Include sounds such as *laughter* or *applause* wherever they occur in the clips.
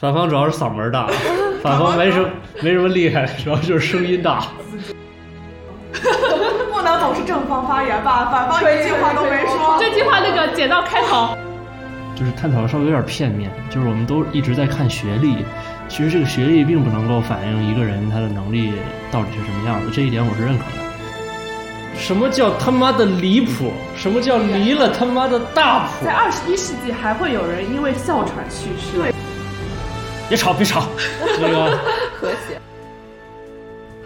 反方主要是嗓门大，*laughs* 反方没什么没什么厉害，主要就是声音大。*laughs* 不能总是正方发言吧，反方一句话都没说。这句话那个剪刀开头，就是探讨的稍微有点片面，就是我们都一直在看学历，其实这个学历并不能够反映一个人他的能力到底是什么样子，这一点我是认可的。什么叫他妈的离谱？什么叫离了他妈的大谱？在二十一世纪还会有人因为哮喘去世。对，别吵，别吵，那个 *laughs* 和谐。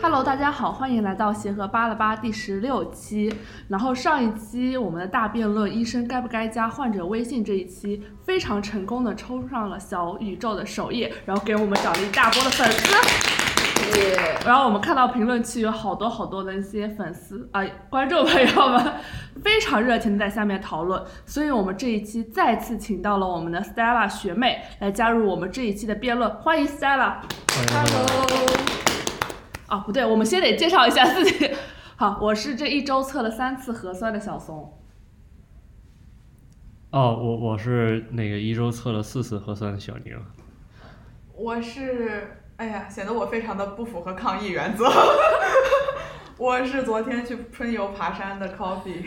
Hello，大家好，欢迎来到协和扒了扒第十六期。然后上一期我们的大辩论医生该不该加患者微信这一期非常成功的抽上了小宇宙的首页，然后给我们涨了一大波的粉丝。耶！然后我们看到评论区有好多好多的一些粉丝啊、观众朋友们非常热情的在下面讨论，所以我们这一期再次请到了我们的 Stella 学妹来加入我们这一期的辩论，欢迎 Stella。Hello，啊，不对，我们先得介绍一下自己。好，我是这一周测了三次核酸的小松。哦，我我是那个一周测了四次核酸的小宁。我是，哎呀，显得我非常的不符合抗议原则。*laughs* 我是昨天去春游爬山的 Coffee。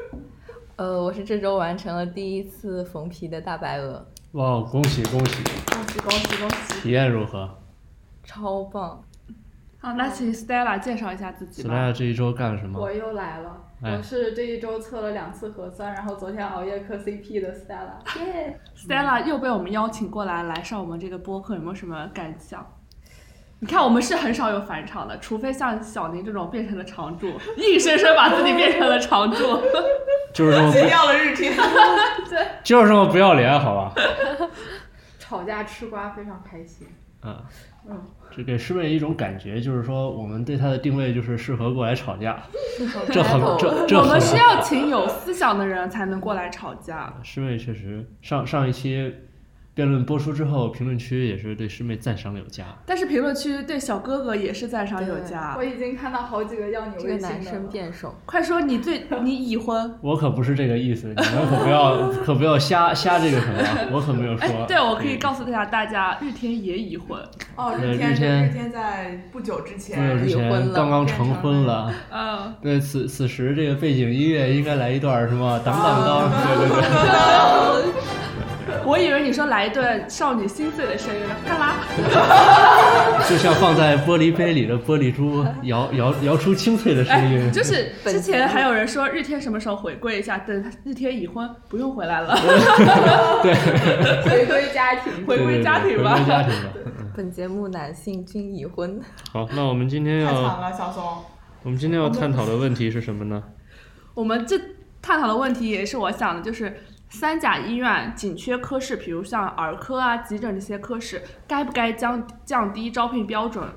*laughs* 呃，我是这周完成了第一次缝皮的大白鹅，哇，恭喜恭喜！恭喜恭喜恭喜！体验如何超棒！好，那请 Stella 介绍一下自己吧。？Stella 这一周干了什么我？又来了，哎我是这一周测了两次核酸，然后昨天熬夜磕 CP 的 Stella。耶！Stella 又被我们邀请过来来上我们这个播客，有没有什么感想？你看，我们是很少有返场的，除非像小宁这种变成了常驻，硬生生把自己变成了常驻。就是这么挤掉了日天。*laughs* 就是这么不要脸，好吧？吵架吃瓜非常开心。嗯嗯，这给师妹一种感觉，就是说我们对她的定位就是适合过来吵架，这这很这这很我们是要请有思想的人才能过来吵架。师妹确实上上一期辩论播出之后，评论区也是对师妹赞赏有加。但是评论区对小哥哥也是赞赏有加我。已经看到好几个要你这个男生的了。变手，快说你最 *laughs* 你已婚？我可不是这个意思，你们可不要 *laughs* 可不要瞎瞎这个什么，我可没有说。哎，对，我可以告诉大家，大家日天也已婚。哦，日天日天在不久之不久前之离婚了前刚刚成婚了。嗯，对，此此时这个背景音乐应该来一段什么当当当，对对对。*laughs* *laughs* 我以为你说来一段少女心碎的声音，干嘛？*laughs* 就像放在玻璃杯里的玻璃珠摇摇摇出清脆的声哎，音。就是之前还有人说日天什么时候回归一下，等日天已婚不用回来了，*laughs* 对，回归家庭。回归家庭吧回归家庭吧。本节目男性均已婚。好，那我们今天要太惨了，小松。我们今天要探讨的问题是什么呢？我们这探讨的问题也是我想的，就是三甲医院紧缺科室，比如像儿科啊、急诊这些科室，该不该降降低招聘标准？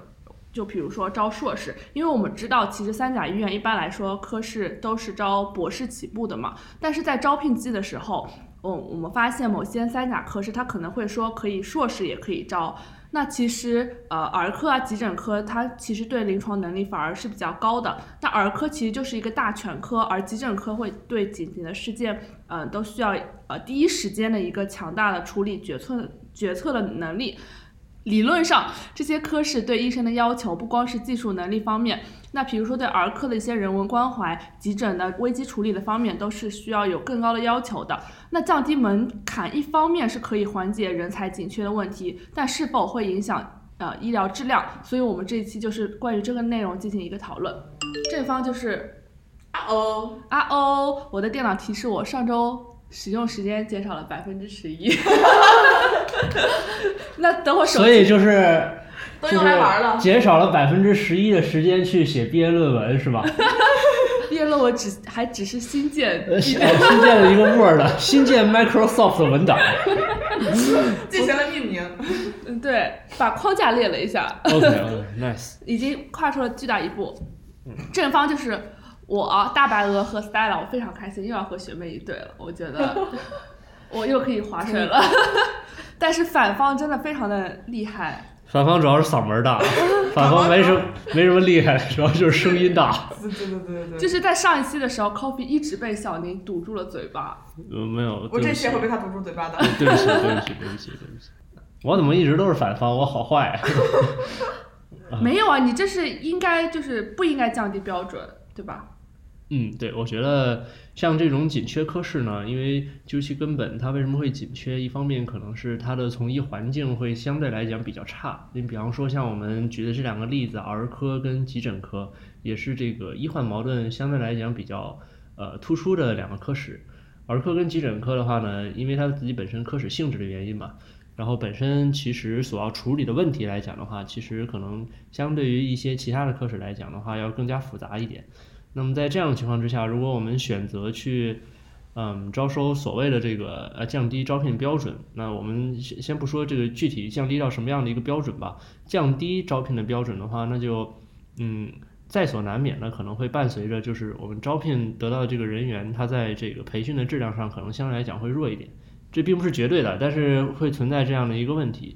就比如说招硕士，因为我们知道，其实三甲医院一般来说科室都是招博士起步的嘛，但是在招聘季的时候，我我们发现某些三甲科室他可能会说可以硕士也可以招，那其实呃儿科啊急诊科它其实对临床能力反而是比较高的。那儿科其实就是一个大全科，而急诊科会对紧急的事件，嗯都需要呃第一时间的一个强大的处理决策决策的能力。理论上，这些科室对医生的要求不光是技术能力方面，那比如说对儿科的一些人文关怀、急诊的危机处理的方面，都是需要有更高的要求的。那降低门槛，一方面是可以缓解人才紧缺的问题，但是否会影响呃医疗质量？所以我们这一期就是关于这个内容进行一个讨论。这方就是啊哦，啊哦，我的电脑提示我上周使用时间减少了百分之十一。*laughs* *laughs* 那等会手所以就是 *laughs* 都用来玩了。减少了百分之十一的时间去写毕业论文是吧？*laughs* 毕业论文只还只是新建呃，新建了一个 Word，新建 Microsoft 的文档。进行了命名。嗯对，把框架列了一下。OK OK，nice。已经跨出了巨大一步。正方就是我大白鹅和 Stella，我非常开心，又要和学妹一对了，我觉得我又可以划水了。*laughs* 但是反方真的非常的厉害，反方主要是嗓门大，*laughs* 反方没什么没什么厉害，主要就是声音大。*laughs* 对对对对对。就是在上一期的时候，Coffee 一直被小宁堵住了嘴巴。呃，没有，我这期会被他堵住嘴巴的。对不起，对不起，对不起，对不起。我怎么一直都是反方？我好坏。没有啊，你这是应该就是不应该降低标准，对吧？嗯，对，我觉得像这种紧缺科室呢，因为究其根本，它为什么会紧缺？一方面可能是它的从医环境会相对来讲比较差。你比方说像我们举的这两个例子，儿科跟急诊科，也是这个医患矛盾相对来讲比较呃突出的两个科室。儿科跟急诊科的话呢，因为它自己本身科室性质的原因嘛，然后本身其实所要处理的问题来讲的话，其实可能相对于一些其他的科室来讲的话，要更加复杂一点。那么在这样的情况之下，如果我们选择去，嗯，招收所谓的这个呃降低招聘标准，那我们先先不说这个具体降低到什么样的一个标准吧，降低招聘的标准的话，那就嗯在所难免的可能会伴随着就是我们招聘得到的这个人员，他在这个培训的质量上可能相对来讲会弱一点，这并不是绝对的，但是会存在这样的一个问题，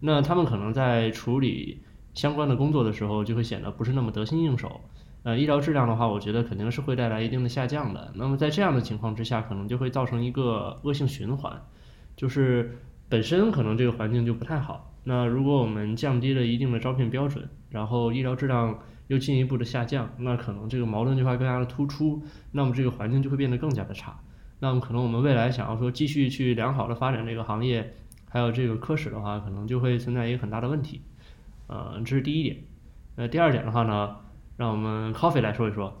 那他们可能在处理相关的工作的时候就会显得不是那么得心应手。呃，医疗质量的话，我觉得肯定是会带来一定的下降的。那么在这样的情况之下，可能就会造成一个恶性循环，就是本身可能这个环境就不太好。那如果我们降低了一定的招聘标准，然后医疗质量又进一步的下降，那可能这个矛盾就会更加的突出，那么这个环境就会变得更加的差。那么可能我们未来想要说继续去良好的发展这个行业，还有这个科室的话，可能就会存在一个很大的问题。呃，这是第一点。呃，第二点的话呢？让我们 Coffee 来说一说。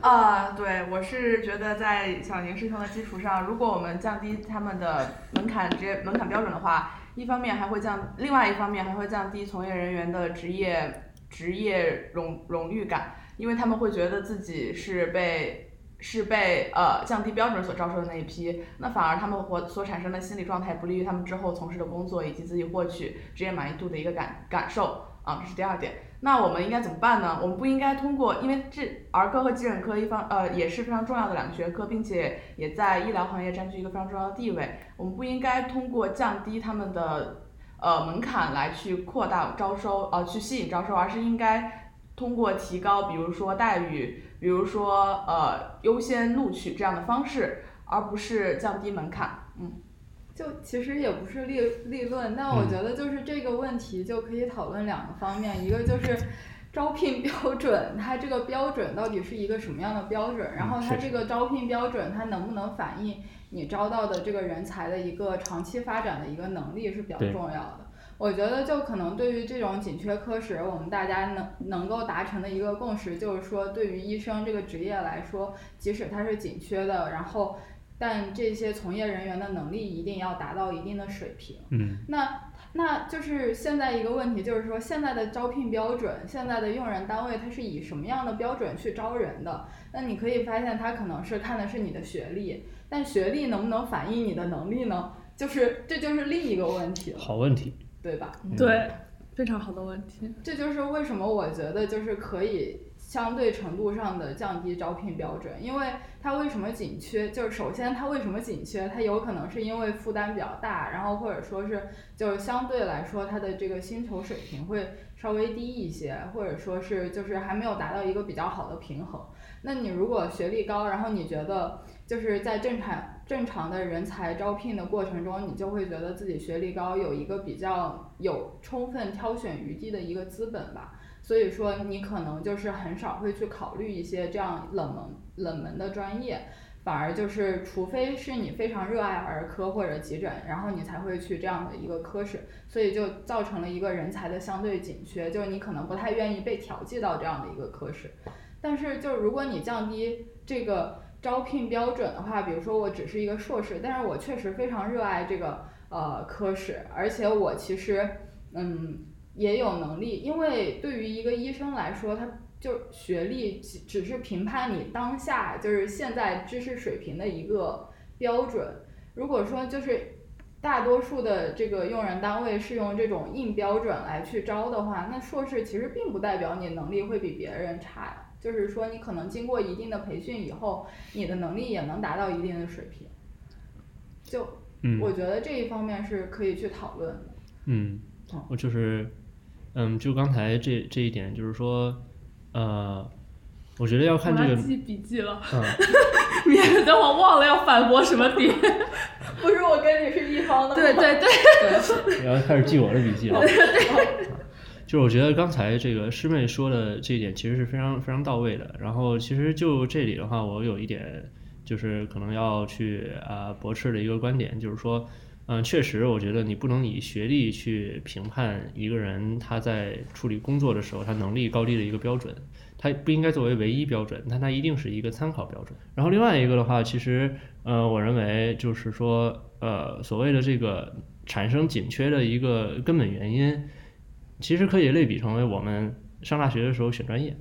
啊，对，我是觉得在小宁师兄的基础上，如果我们降低他们的门槛职业门槛标准的话，一方面还会降，另外一方面还会降低从业人员的职业职业荣荣誉感，因为他们会觉得自己是被是被呃降低标准所招收的那一批，那反而他们活所产生的心理状态不利于他们之后从事的工作以及自己获取职业满意度的一个感感受啊，这是第二点。那我们应该怎么办呢？我们不应该通过，因为这儿科和急诊科一方呃也是非常重要的两个学科，并且也在医疗行业占据一个非常重要的地位。我们不应该通过降低他们的呃门槛来去扩大招收，呃去吸引招收，而是应该通过提高，比如说待遇，比如说呃优先录取这样的方式，而不是降低门槛。嗯。就其实也不是立立论，但我觉得就是这个问题就可以讨论两个方面，一个就是招聘标准，它这个标准到底是一个什么样的标准，然后它这个招聘标准它能不能反映你招到的这个人才的一个长期发展的一个能力是比较重要的。我觉得就可能对于这种紧缺科室，我们大家能能够达成的一个共识就是说，对于医生这个职业来说，即使它是紧缺的，然后。但这些从业人员的能力一定要达到一定的水平。嗯，那那就是现在一个问题，就是说现在的招聘标准，现在的用人单位它是以什么样的标准去招人的？那你可以发现，他可能是看的是你的学历，但学历能不能反映你的能力呢？就是这就是另一个问题了。好问题，对吧？对，非常好的问题。这就是为什么我觉得就是可以。相对程度上的降低招聘标准，因为它为什么紧缺？就是首先它为什么紧缺？它有可能是因为负担比较大，然后或者说是就是相对来说它的这个薪酬水平会稍微低一些，或者说是就是还没有达到一个比较好的平衡。那你如果学历高，然后你觉得就是在正常正常的人才招聘的过程中，你就会觉得自己学历高，有一个比较有充分挑选余地的一个资本吧。所以说，你可能就是很少会去考虑一些这样冷门冷门的专业，反而就是除非是你非常热爱儿科或者急诊，然后你才会去这样的一个科室，所以就造成了一个人才的相对紧缺，就是你可能不太愿意被调剂到这样的一个科室。但是，就如果你降低这个招聘标准的话，比如说我只是一个硕士，但是我确实非常热爱这个呃科室，而且我其实嗯。也有能力，因为对于一个医生来说，他就学历只只是评判你当下就是现在知识水平的一个标准。如果说就是大多数的这个用人单位是用这种硬标准来去招的话，那硕士其实并不代表你能力会比别人差呀。就是说你可能经过一定的培训以后，你的能力也能达到一定的水平。就我觉得这一方面是可以去讨论的。嗯，我就是。嗯，就刚才这这一点，就是说，呃，我觉得要看这个。记笔记了。嗯。*laughs* 免得我忘了要反驳什么点。*laughs* 不是我跟你是一方的吗？对对对，然后开始记我的笔记了。*laughs* 就是我觉得刚才这个师妹说的这一点其实是非常非常到位的。然后其实就这里的话，我有一点就是可能要去啊驳斥的一个观点，就是说，嗯，确实我觉得你不能以学历去评判一个人他在处理工作的时候他能力高低的一个标准，它不应该作为唯一标准，但它一定是一个参考标准。然后另外一个的话，其实呃，我认为就是说，呃，所谓的这个产生紧缺的一个根本原因。其实可以类比成为我们上大学的时候选专业，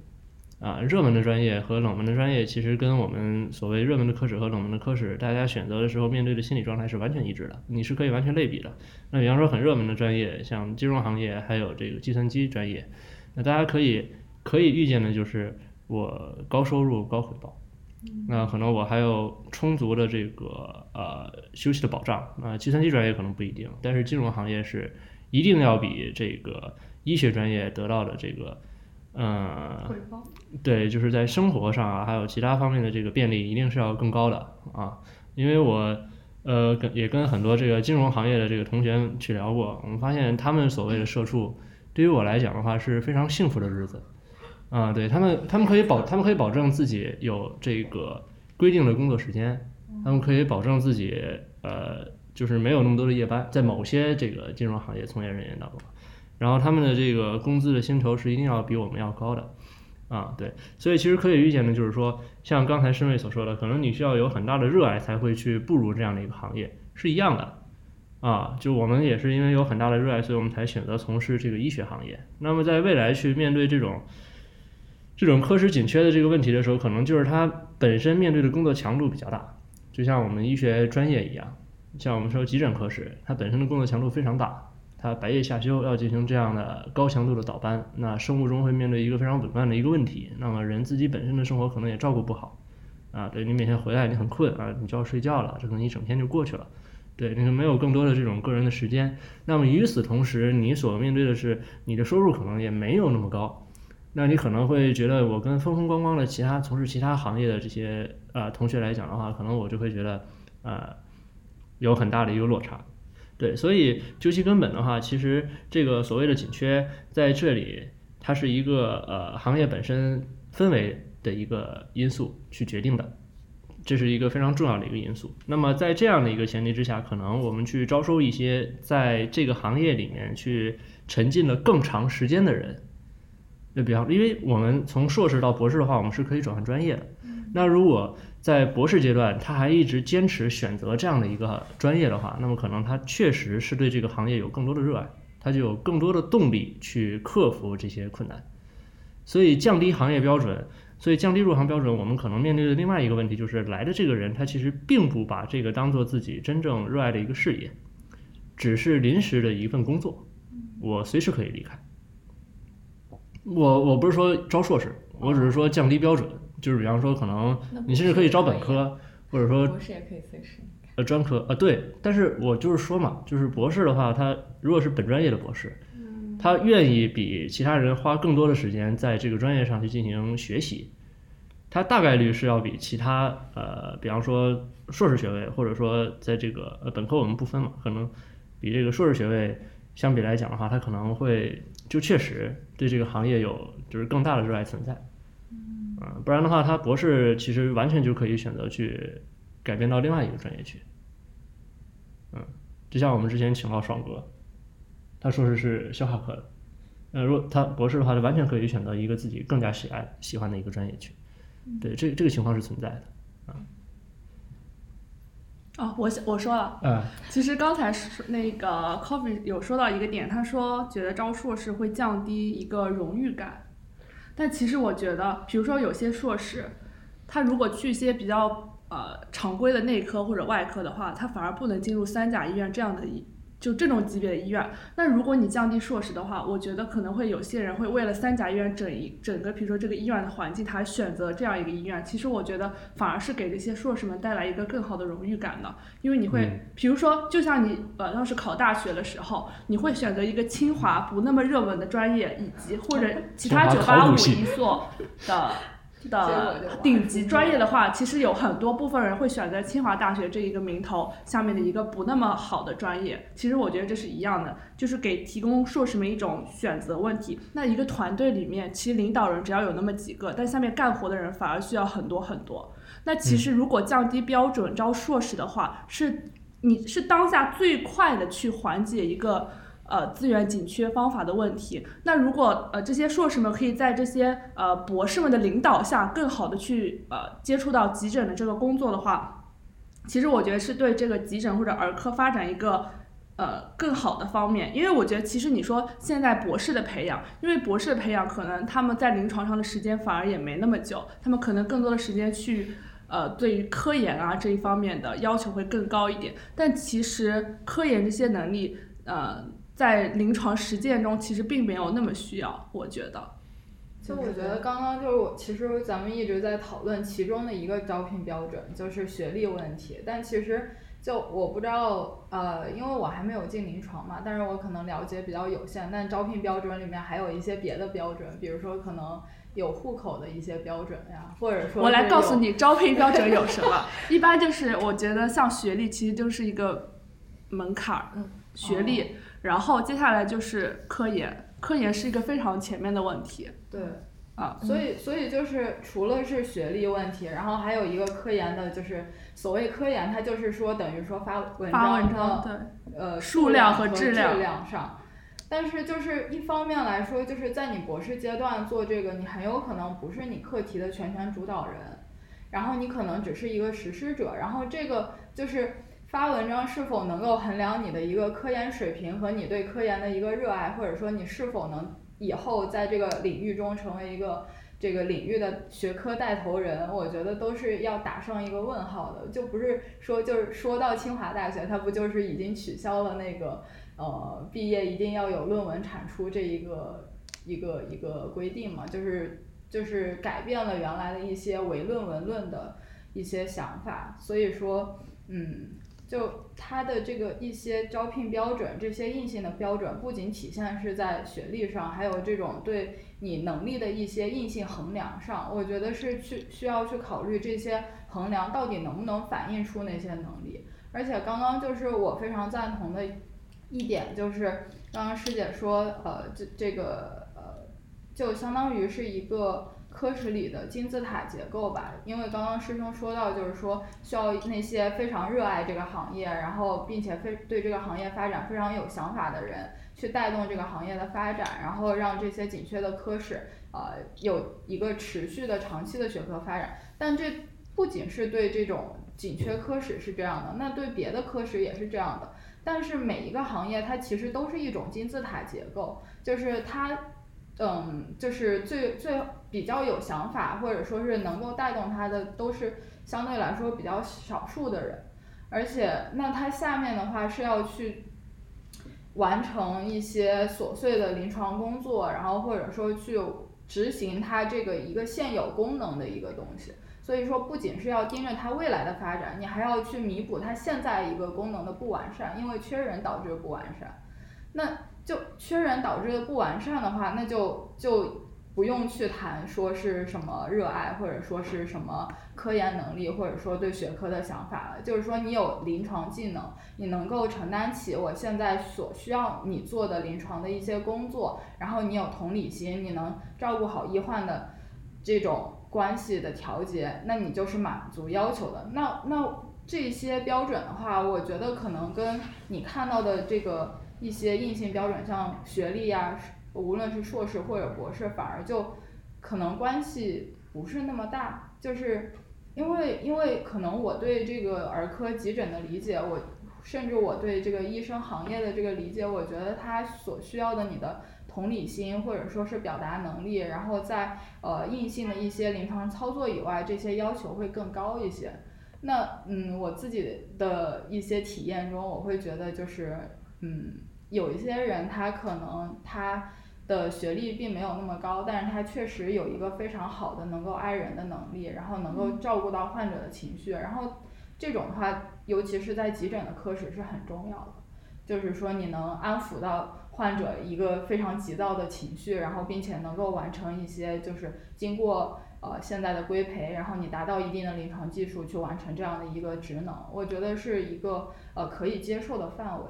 啊，热门的专业和冷门的专业，其实跟我们所谓热门的科室和冷门的科室，大家选择的时候面对的心理状态是完全一致的，你是可以完全类比的。那比方说很热门的专业，像金融行业，还有这个计算机专业，那大家可以可以预见的就是我高收入高回报，那可能我还有充足的这个呃休息的保障。那计算机专业可能不一定，但是金融行业是一定要比这个。医学专业得到的这个，呃，对，就是在生活上啊，还有其他方面的这个便利，一定是要更高的啊。因为我，呃，跟也跟很多这个金融行业的这个同学去聊过，我们发现他们所谓的社畜，对于我来讲的话是非常幸福的日子啊。对他们，他们可以保，他们可以保证自己有这个规定的工作时间，他们可以保证自己，呃，就是没有那么多的夜班，在某些这个金融行业从业人员当中。然后他们的这个工资的薪酬是一定要比我们要高的，啊，对，所以其实可以预见的就是说，像刚才申卫所说的，可能你需要有很大的热爱才会去步入这样的一个行业，是一样的，啊，就我们也是因为有很大的热爱，所以我们才选择从事这个医学行业。那么在未来去面对这种这种科室紧缺的这个问题的时候，可能就是它本身面对的工作强度比较大，就像我们医学专业一样，像我们说急诊科室，它本身的工作强度非常大。他白夜下休要进行这样的高强度的倒班，那生物钟会面对一个非常紊乱的一个问题。那么人自己本身的生活可能也照顾不好，啊，对你每天回来你很困啊，你就要睡觉了，这可能一整天就过去了，对，你就没有更多的这种个人的时间。那么与此同时，你所面对的是你的收入可能也没有那么高，那你可能会觉得我跟风风光光的其他从事其他行业的这些呃同学来讲的话，可能我就会觉得呃有很大的一个落差。对，所以究其根本的话，其实这个所谓的紧缺在这里，它是一个呃行业本身氛围的一个因素去决定的，这是一个非常重要的一个因素。那么在这样的一个前提之下，可能我们去招收一些在这个行业里面去沉浸了更长时间的人，就比方，因为我们从硕士到博士的话，我们是可以转换专业的。那如果在博士阶段，他还一直坚持选择这样的一个专业的话，那么可能他确实是对这个行业有更多的热爱，他就有更多的动力去克服这些困难。所以降低行业标准，所以降低入行标准，我们可能面对的另外一个问题就是，来的这个人他其实并不把这个当做自己真正热爱的一个事业，只是临时的一份工作，我随时可以离开。我我不是说招硕士，我只是说降低标准。就是比方说，可能你甚至可以招本科，或者说博士也可以随时呃专科啊对，但是我就是说嘛，就是博士的话，他如果是本专业的博士，他愿意比其他人花更多的时间在这个专业上去进行学习，他大概率是要比其他呃，比方说硕士学位，或者说在这个呃本科我们不分嘛，可能比这个硕士学位相比来讲的话，他可能会就确实对这个行业有就是更大的热爱存在。嗯，不然的话，他博士其实完全就可以选择去改变到另外一个专业去。嗯，就像我们之前请到爽哥，他硕士是消化科的，呃，如果他博士的话，就完全可以选择一个自己更加喜爱、喜欢的一个专业去。对，这这个情况是存在的。啊。哦，我我说了，嗯，其实刚才是那个 Coffee 有说到一个点，他说觉得招硕士会降低一个荣誉感。但其实我觉得，比如说有些硕士，他如果去一些比较呃常规的内科或者外科的话，他反而不能进入三甲医院这样的医就这种级别的医院。那如果你降低硕士的话，我觉得可能会有些人会为了三甲医院整一整个，比如说这个医院的环境，他选择这样一个医院。其实我觉得反而是给这些硕士们带来一个更好的荣誉感的，因为你会，比如说就像你呃当时考大学的时候，你会选择一个清华不那么热门的专业，以及或者其他九八五一所的的顶级专业的话，其实有很多部分人会选择清华大学这一个名头下面的一个不那么好的专业。其实我觉得这是一样的，就是给提供硕士们一种选择问题。那一个团队里面，其实领导人只要有那么几个，但下面干活的人反而需要很多很多。那其实如果降低标准招硕士的话，是你是当下最快的去缓解一个。呃，资源紧缺方法的问题。那如果呃这些硕士们可以在这些呃博士们的领导下，更好的去呃接触到急诊的这个工作的话，其实我觉得是对这个急诊或者儿科发展一个呃更好的方面。因为我觉得其实你说现在博士的培养，因为博士的培养可能他们在临床上的时间反而也没那么久，他们可能更多的时间去呃对于科研啊这一方面的要求会更高一点。但其实科研这些能力呃。在临床实践中，其实并没有那么需要，我觉得。就我觉得刚刚就是我，其实咱们一直在讨论其中的一个招聘标准，就是学历问题。但其实就我不知道，呃，因为我还没有进临床嘛，但是我可能了解比较有限。但招聘标准里面还有一些别的标准，比如说可能有户口的一些标准呀，或者说。我来告诉你，招聘标准有什么？*laughs* 一般就是我觉得像学历，其实就是一个门槛儿，学历。然后接下来就是科研，科研是一个非常前面的问题。对，啊，所以所以就是除了是学历问题，然后还有一个科研的，就是所谓科研，它就是说等于说发文章的呃数量和质量上。但是就是一方面来说，就是在你博士阶段做这个，你很有可能不是你课题的全权主导人，然后你可能只是一个实施者，然后这个就是。发文章是否能够衡量你的一个科研水平和你对科研的一个热爱，或者说你是否能以后在这个领域中成为一个这个领域的学科带头人，我觉得都是要打上一个问号的。就不是说就是说到清华大学，它不就是已经取消了那个呃毕业一定要有论文产出这一个一个一个规定嘛？就是就是改变了原来的一些唯论文论的一些想法。所以说，嗯。就它的这个一些招聘标准，这些硬性的标准，不仅体现是在学历上，还有这种对你能力的一些硬性衡量上，我觉得是去需要去考虑这些衡量到底能不能反映出那些能力。而且刚刚就是我非常赞同的一点，就是刚刚师姐说，呃，这这个呃，就相当于是一个。科室里的金字塔结构吧，因为刚刚师兄说到，就是说需要那些非常热爱这个行业，然后并且非对这个行业发展非常有想法的人，去带动这个行业的发展，然后让这些紧缺的科室，呃，有一个持续的长期的学科发展。但这不仅是对这种紧缺科室是这样的，那对别的科室也是这样的。但是每一个行业它其实都是一种金字塔结构，就是它。嗯，就是最最比较有想法，或者说是能够带动他的，都是相对来说比较少数的人，而且那他下面的话是要去完成一些琐碎的临床工作，然后或者说去执行他这个一个现有功能的一个东西，所以说不仅是要盯着他未来的发展，你还要去弥补他现在一个功能的不完善，因为缺人导致不完善，那。就缺人导致的不完善的话，那就就不用去谈说是什么热爱，或者说是什么科研能力，或者说对学科的想法了。就是说你有临床技能，你能够承担起我现在所需要你做的临床的一些工作，然后你有同理心，你能照顾好医患的这种关系的调节，那你就是满足要求的。那那这些标准的话，我觉得可能跟你看到的这个。一些硬性标准，像学历呀，无论是硕士或者博士，反而就可能关系不是那么大。就是因为，因为可能我对这个儿科急诊的理解，我甚至我对这个医生行业的这个理解，我觉得他所需要的你的同理心或者说是表达能力，然后在呃硬性的一些临床操作以外，这些要求会更高一些。那嗯，我自己的一些体验中，我会觉得就是嗯。有一些人，他可能他的学历并没有那么高，但是他确实有一个非常好的能够爱人的能力，然后能够照顾到患者的情绪，然后这种的话，尤其是在急诊的科室是很重要的，就是说你能安抚到患者一个非常急躁的情绪，然后并且能够完成一些就是经过呃现在的规培，然后你达到一定的临床技术去完成这样的一个职能，我觉得是一个呃可以接受的范围。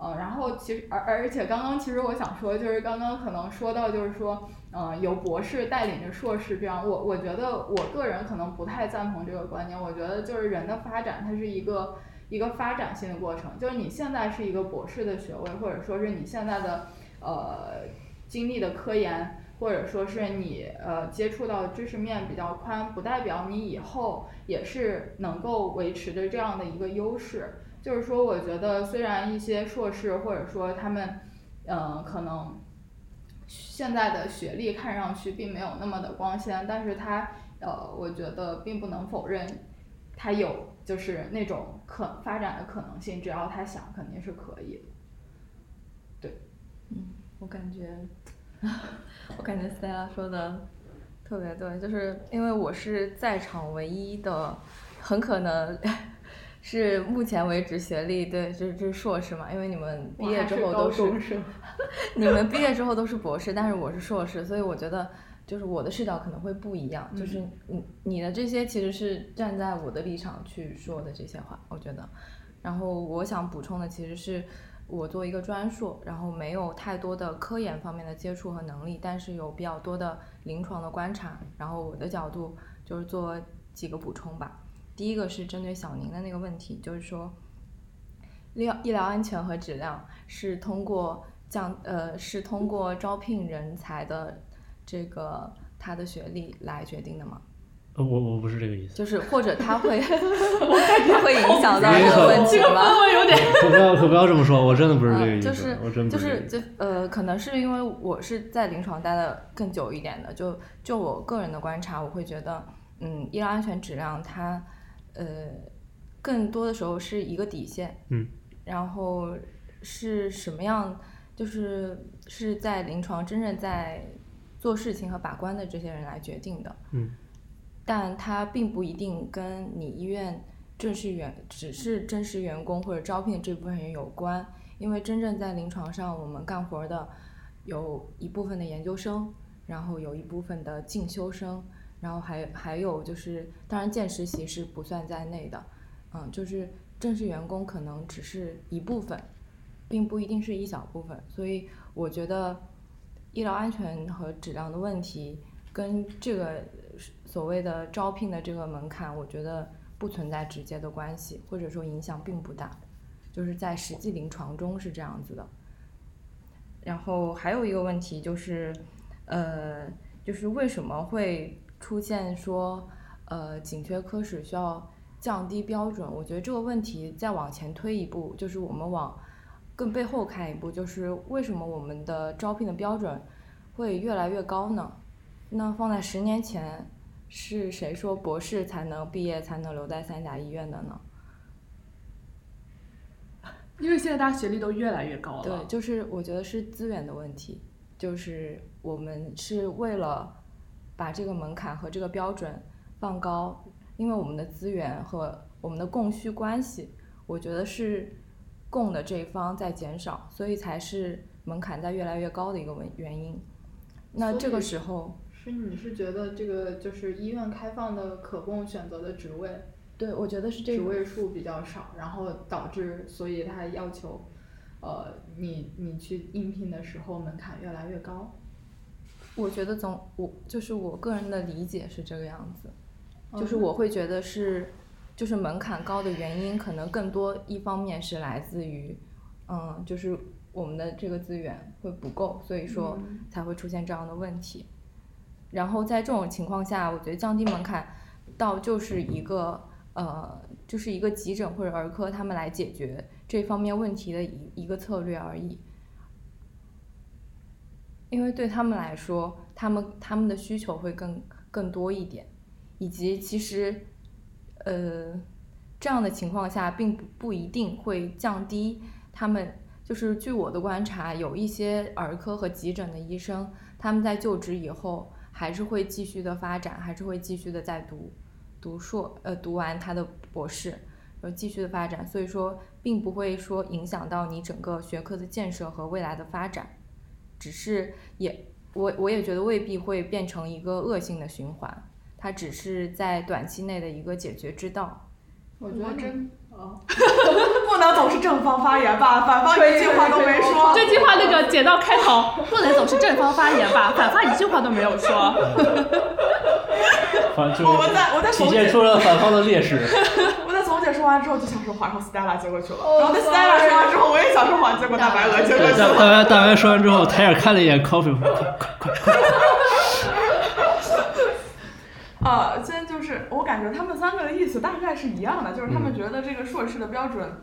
呃，然后其实而而且刚刚其实我想说，就是刚刚可能说到就是说，呃，由博士带领着硕士这样，我我觉得我个人可能不太赞同这个观点。我觉得就是人的发展，它是一个一个发展性的过程。就是你现在是一个博士的学位，或者说是你现在的呃经历的科研，或者说是你呃接触到知识面比较宽，不代表你以后也是能够维持着这样的一个优势。就是说，我觉得虽然一些硕士或者说他们，嗯，可能现在的学历看上去并没有那么的光鲜，但是他，呃，我觉得并不能否认，他有就是那种可发展的可能性，只要他想，肯定是可以的。对，嗯，我感觉，*laughs* 我感觉 Stella 说的特别对，就是因为我是在场唯一的，很可能。是目前为止学历对，就是这是硕士嘛？因为你们毕业之后都是，*laughs* 你们毕业之后都是博士，但是我是硕士，所以我觉得就是我的视角可能会不一样。就是你你的这些其实是站在我的立场去说的这些话，我觉得。然后我想补充的其实是我作为一个专硕，然后没有太多的科研方面的接触和能力，但是有比较多的临床的观察，然后我的角度就是做几个补充吧。第一个是针对小宁的那个问题，就是说，医疗医疗安全和质量是通过降呃是通过招聘人才的这个他的学历来决定的吗？呃，我我不是这个意思。就是或者他会，他会影响到 *laughs* 这个问题吗？有点。可不要可不要这么说，我真的不是这个意思。就是我真就是就呃，可能是因为我是在临床待的更久一点的，就就我个人的观察，我会觉得，嗯，医疗安全质量它。呃，更多的时候是一个底线，嗯，然后是什么样，就是是在临床真正在做事情和把关的这些人来决定的，嗯，但他并不一定跟你医院正式员只是正式员工或者招聘这部分人有关，因为真正在临床上我们干活的有一部分的研究生，然后有一部分的进修生。然后还还有就是，当然见实习是不算在内的，嗯，就是正式员工可能只是一部分，并不一定是一小部分。所以我觉得医疗安全和质量的问题跟这个所谓的招聘的这个门槛，我觉得不存在直接的关系，或者说影响并不大，就是在实际临床中是这样子的。然后还有一个问题就是，呃，就是为什么会？出现说，呃，紧缺科室需要降低标准，我觉得这个问题再往前推一步，就是我们往更背后看一步，就是为什么我们的招聘的标准会越来越高呢？那放在十年前，是谁说博士才能毕业才能留在三甲医院的呢？*laughs* 因为现在大家学历都越来越高了。对，就是我觉得是资源的问题，就是我们是为了。把这个门槛和这个标准放高，因为我们的资源和我们的供需关系，我觉得是供的这一方在减少，所以才是门槛在越来越高的一个原原因。那这个时候是你是觉得这个就是医院开放的可供选择的职位，对我觉得是这个职位数比较少，然后导致所以他要求，呃，你你去应聘的时候门槛越来越高。我觉得总我就是我个人的理解是这个样子，就是我会觉得是，就是门槛高的原因可能更多一方面是来自于，嗯，就是我们的这个资源会不够，所以说才会出现这样的问题。然后在这种情况下，我觉得降低门槛，倒就是一个呃，就是一个急诊或者儿科他们来解决这方面问题的一一个策略而已。因为对他们来说，他们他们的需求会更更多一点，以及其实，呃，这样的情况下并不不一定会降低他们。就是据我的观察，有一些儿科和急诊的医生，他们在就职以后还是会继续的发展，还是会继续的在读读硕，呃，读完他的博士，然后继续的发展。所以说，并不会说影响到你整个学科的建设和未来的发展。只是也，我我也觉得未必会变成一个恶性的循环，它只是在短期内的一个解决之道。我觉得真哦，*laughs* 不能总是正方发言吧，反方一句话都没说。这句话那个剪到开头，不能总是正方发言吧，反方一句话都没有说。反就我在我在体现出了反方的劣势。*laughs* 完之后就想说话，然后 Stella 接过去了，然后在 Stella 说完之后，我也想说话，结果大白鹅接过，去了。大大白大白说完之后，抬眼看了一眼 coffee，快快快快！啊，现在就是我感觉他们三个的意思大概是一样的，就是他们觉得这个硕士的标准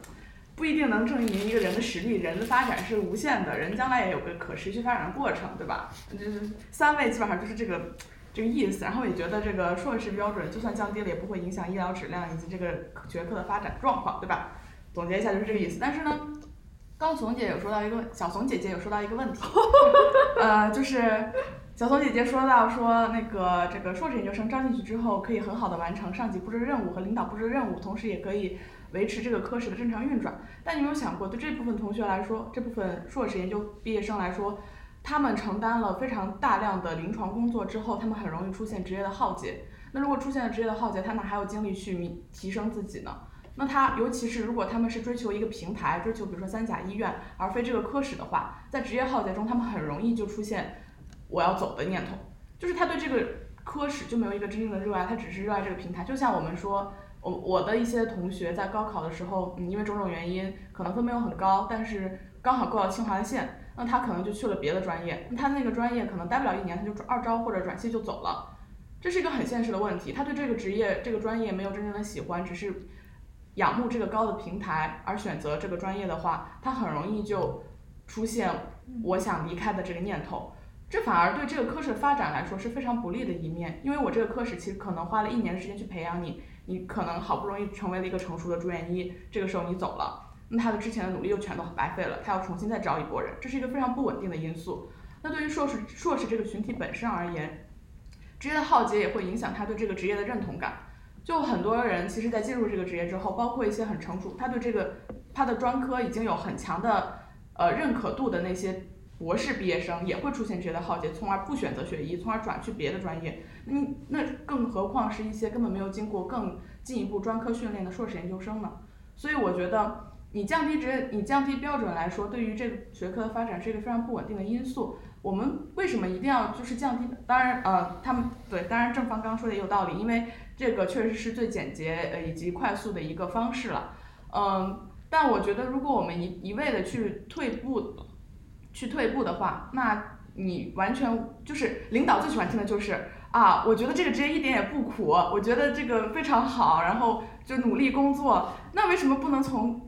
不一定能证明一个人的实力，人的发展是无限的，人将来也有个可持续发展的过程，对吧？就是三位基本上就是这个这个意思，然后也觉得这个硕士标准就算降低了，也不会影响医疗质量以及这个学科的发展状况，对吧？总结一下就是这个意思。但是呢，刚怂姐有说到一个小怂姐姐有说到一个问题，*laughs* 呃，就是小松姐姐说到说那个这个硕士研究生招进去之后，可以很好的完成上级布置任务和领导布置的任务，同时也可以维持这个科室的正常运转。但你有没有想过，对这部分同学来说，这部分硕士研究毕业生来说，他们承担了非常大量的临床工作之后，他们很容易出现职业的耗竭。那如果出现了职业的耗竭，他哪还有精力去提升自己呢？那他尤其是如果他们是追求一个平台，追求比如说三甲医院，而非这个科室的话，在职业耗竭中，他们很容易就出现我要走的念头，就是他对这个科室就没有一个真正的热爱，他只是热爱这个平台。就像我们说，我我的一些同学在高考的时候，嗯，因为种种原因，可能分没有很高，但是刚好过到清华的线，那他可能就去了别的专业，那他那个专业可能待不了一年，他就转二招或者转系就走了。这是一个很现实的问题，他对这个职业、这个专业没有真正的喜欢，只是仰慕这个高的平台而选择这个专业的话，他很容易就出现我想离开的这个念头。这反而对这个科室的发展来说是非常不利的一面，因为我这个科室其实可能花了一年的时间去培养你，你可能好不容易成为了一个成熟的住院医，这个时候你走了，那他的之前的努力又全都白费了，他要重新再招一波人，这是一个非常不稳定的因素。那对于硕士硕士这个群体本身而言，职业的浩劫也会影响他对这个职业的认同感。就很多人其实，在进入这个职业之后，包括一些很成熟，他对这个他的专科已经有很强的呃认可度的那些博士毕业生，也会出现职业的浩劫，从而不选择学医，从而转去别的专业。嗯，那更何况是一些根本没有经过更进一步专科训练的硕士研究生呢？所以我觉得，你降低职业，你降低标准来说，对于这个学科的发展是一个非常不稳定的因素。我们为什么一定要就是降低？当然，呃，他们对，当然正方刚刚说的也有道理，因为这个确实是最简洁呃以及快速的一个方式了。嗯，但我觉得如果我们一一味的去退步，去退步的话，那你完全就是领导最喜欢听的就是啊，我觉得这个职业一点也不苦，我觉得这个非常好，然后就努力工作。那为什么不能从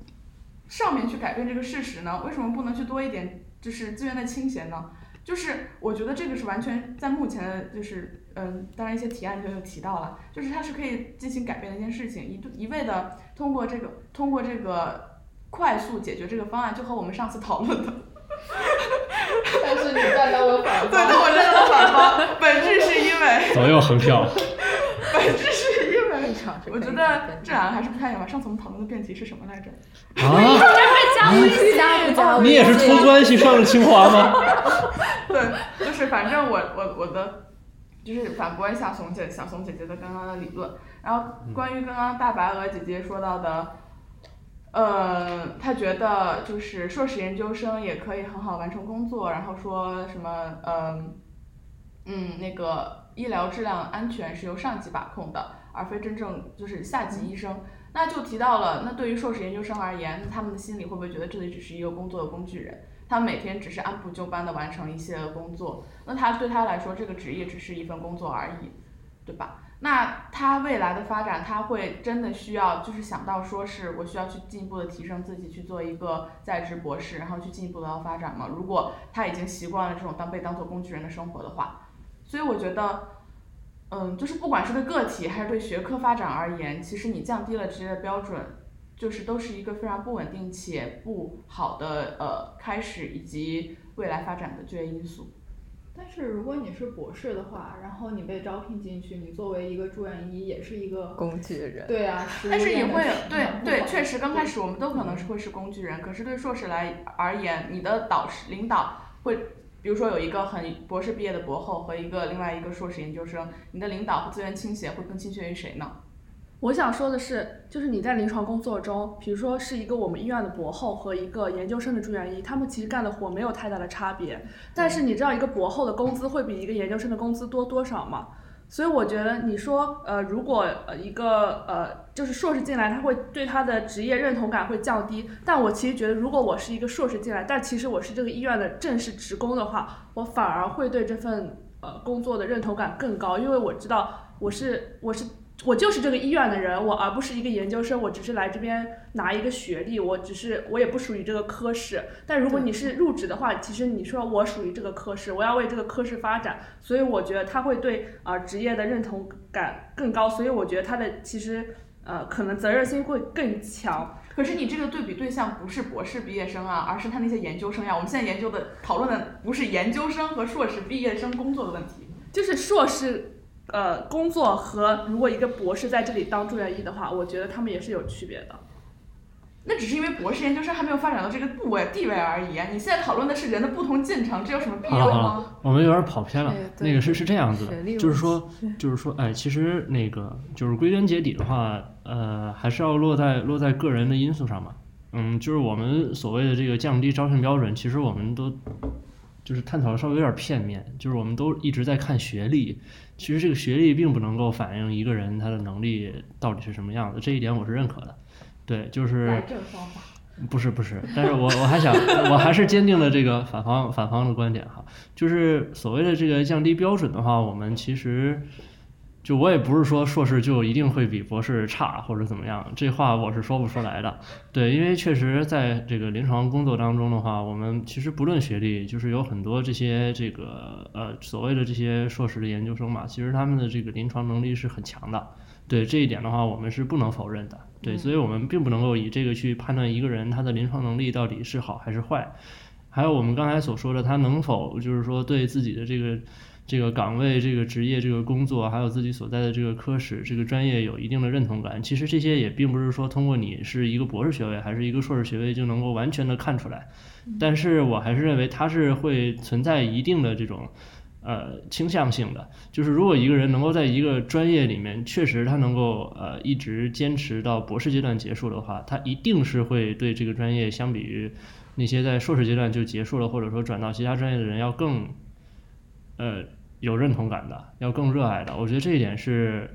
上面去改变这个事实呢？为什么不能去多一点就是资源的倾斜呢？就是我觉得这个是完全在目前的，就是嗯，当然一些提案就有提到了，就是它是可以进行改变的一件事情，一一味的通过这个通过这个快速解决这个方案，就和我们上次讨论的，*laughs* 但是你站到了反方对但，我站到了反方，本质是因为左右横跳，*laughs* 本质是因为我觉得这两个还是不太一样吧。上次我们讨论的辩题是什么来着？啊！加不加？你也是托关系上了清华吗？*laughs* 对，就是反正我我我的就是反驳一下怂姐小怂姐姐的刚刚的理论，然后关于刚刚大白鹅姐姐说到的，呃，她觉得就是硕士研究生也可以很好完成工作，然后说什么嗯嗯那个医疗质量安全是由上级把控的，而非真正就是下级医生。那就提到了，那对于硕士研究生而言，那他们的心里会不会觉得这里只是一个工作的工具人？他每天只是按部就班的完成一些工作，那他对他来说，这个职业只是一份工作而已，对吧？那他未来的发展，他会真的需要就是想到说是我需要去进一步的提升自己，去做一个在职博士，然后去进一步的发展吗？如果他已经习惯了这种当被当做工具人的生活的话，所以我觉得。嗯，就是不管是对个体还是对学科发展而言，其实你降低了职业的标准，就是都是一个非常不稳定且不好的呃开始以及未来发展的就业因素。但是如果你是博士的话，然后你被招聘进去，你作为一个住院医也是一个工具人。对啊，但是也会对对，确实刚开始我们都可能是会是工具人，可是对硕士来而言，你的导师领导会比如说有一个很博士毕业的博后和一个另外一个硕士研究生，你的领导和资源倾斜会更倾斜于谁呢？我想说的是，就是你在临床工作中，比如说是一个我们医院的博后和一个研究生的住院医，他们其实干的活没有太大的差别。但是你知道一个博后的工资会比一个研究生的工资多多少吗？所以我觉得你说，呃，如果呃一个呃就是硕士进来，他会对他的职业认同感会降低。但我其实觉得，如果我是一个硕士进来，但其实我是这个医院的正式职工的话，我反而会对这份呃工作的认同感更高，因为我知道我是我是。我就是这个医院的人，我而不是一个研究生，我只是来这边拿一个学历，我只是我也不属于这个科室。但如果你是入职的话，其实你说我属于这个科室，我要为这个科室发展，所以我觉得他会对啊职业的认同感更高，所以我觉得他的其实呃可能责任心会更强。可是你这个对比对象不是博士毕业生啊，而是他那些研究生呀。我们现在研究的讨论的不是研究生和硕士毕业生工作的问题，就是硕士。呃，工作和如果一个博士在这里当住院医的话，我觉得他们也是有区别的。那只是因为博士研究生还没有发展到这个部位地位而已啊！你现在讨论的是人的不同进程，这有什么必要吗？我们有点跑偏了。那个是是这样子的，就是说，就是说，哎，其实那个就是归根结底的话，呃，还是要落在落在个人的因素上嘛。嗯，就是我们所谓的这个降低招聘标准，其实我们都。就是探讨的稍微有点片面，就是我们都一直在看学历，其实这个学历并不能够反映一个人他的能力到底是什么样子，这一点我是认可的。对，就是不是不是，但是我我还想，我还是坚定了这个反方反方的观点哈，就是所谓的这个降低标准的话，我们其实。就我也不是说硕士就一定会比博士差或者怎么样，这话我是说不出来的。对，因为确实在这个临床工作当中的话，我们其实不论学历，就是有很多这些这个呃所谓的这些硕士的研究生嘛，其实他们的这个临床能力是很强的。对这一点的话，我们是不能否认的。对，所以我们并不能够以这个去判断一个人他的临床能力到底是好还是坏。还有我们刚才所说的，他能否就是说对自己的这个。这个岗位、这个职业、这个工作，还有自己所在的这个科室、这个专业有一定的认同感。其实这些也并不是说通过你是一个博士学位还是一个硕士学位就能够完全的看出来。但是我还是认为它是会存在一定的这种呃倾向性的。就是如果一个人能够在一个专业里面确实他能够呃一直坚持到博士阶段结束的话，他一定是会对这个专业相比于那些在硕士阶段就结束了或者说转到其他专业的人要更呃。有认同感的，要更热爱的，我觉得这一点是，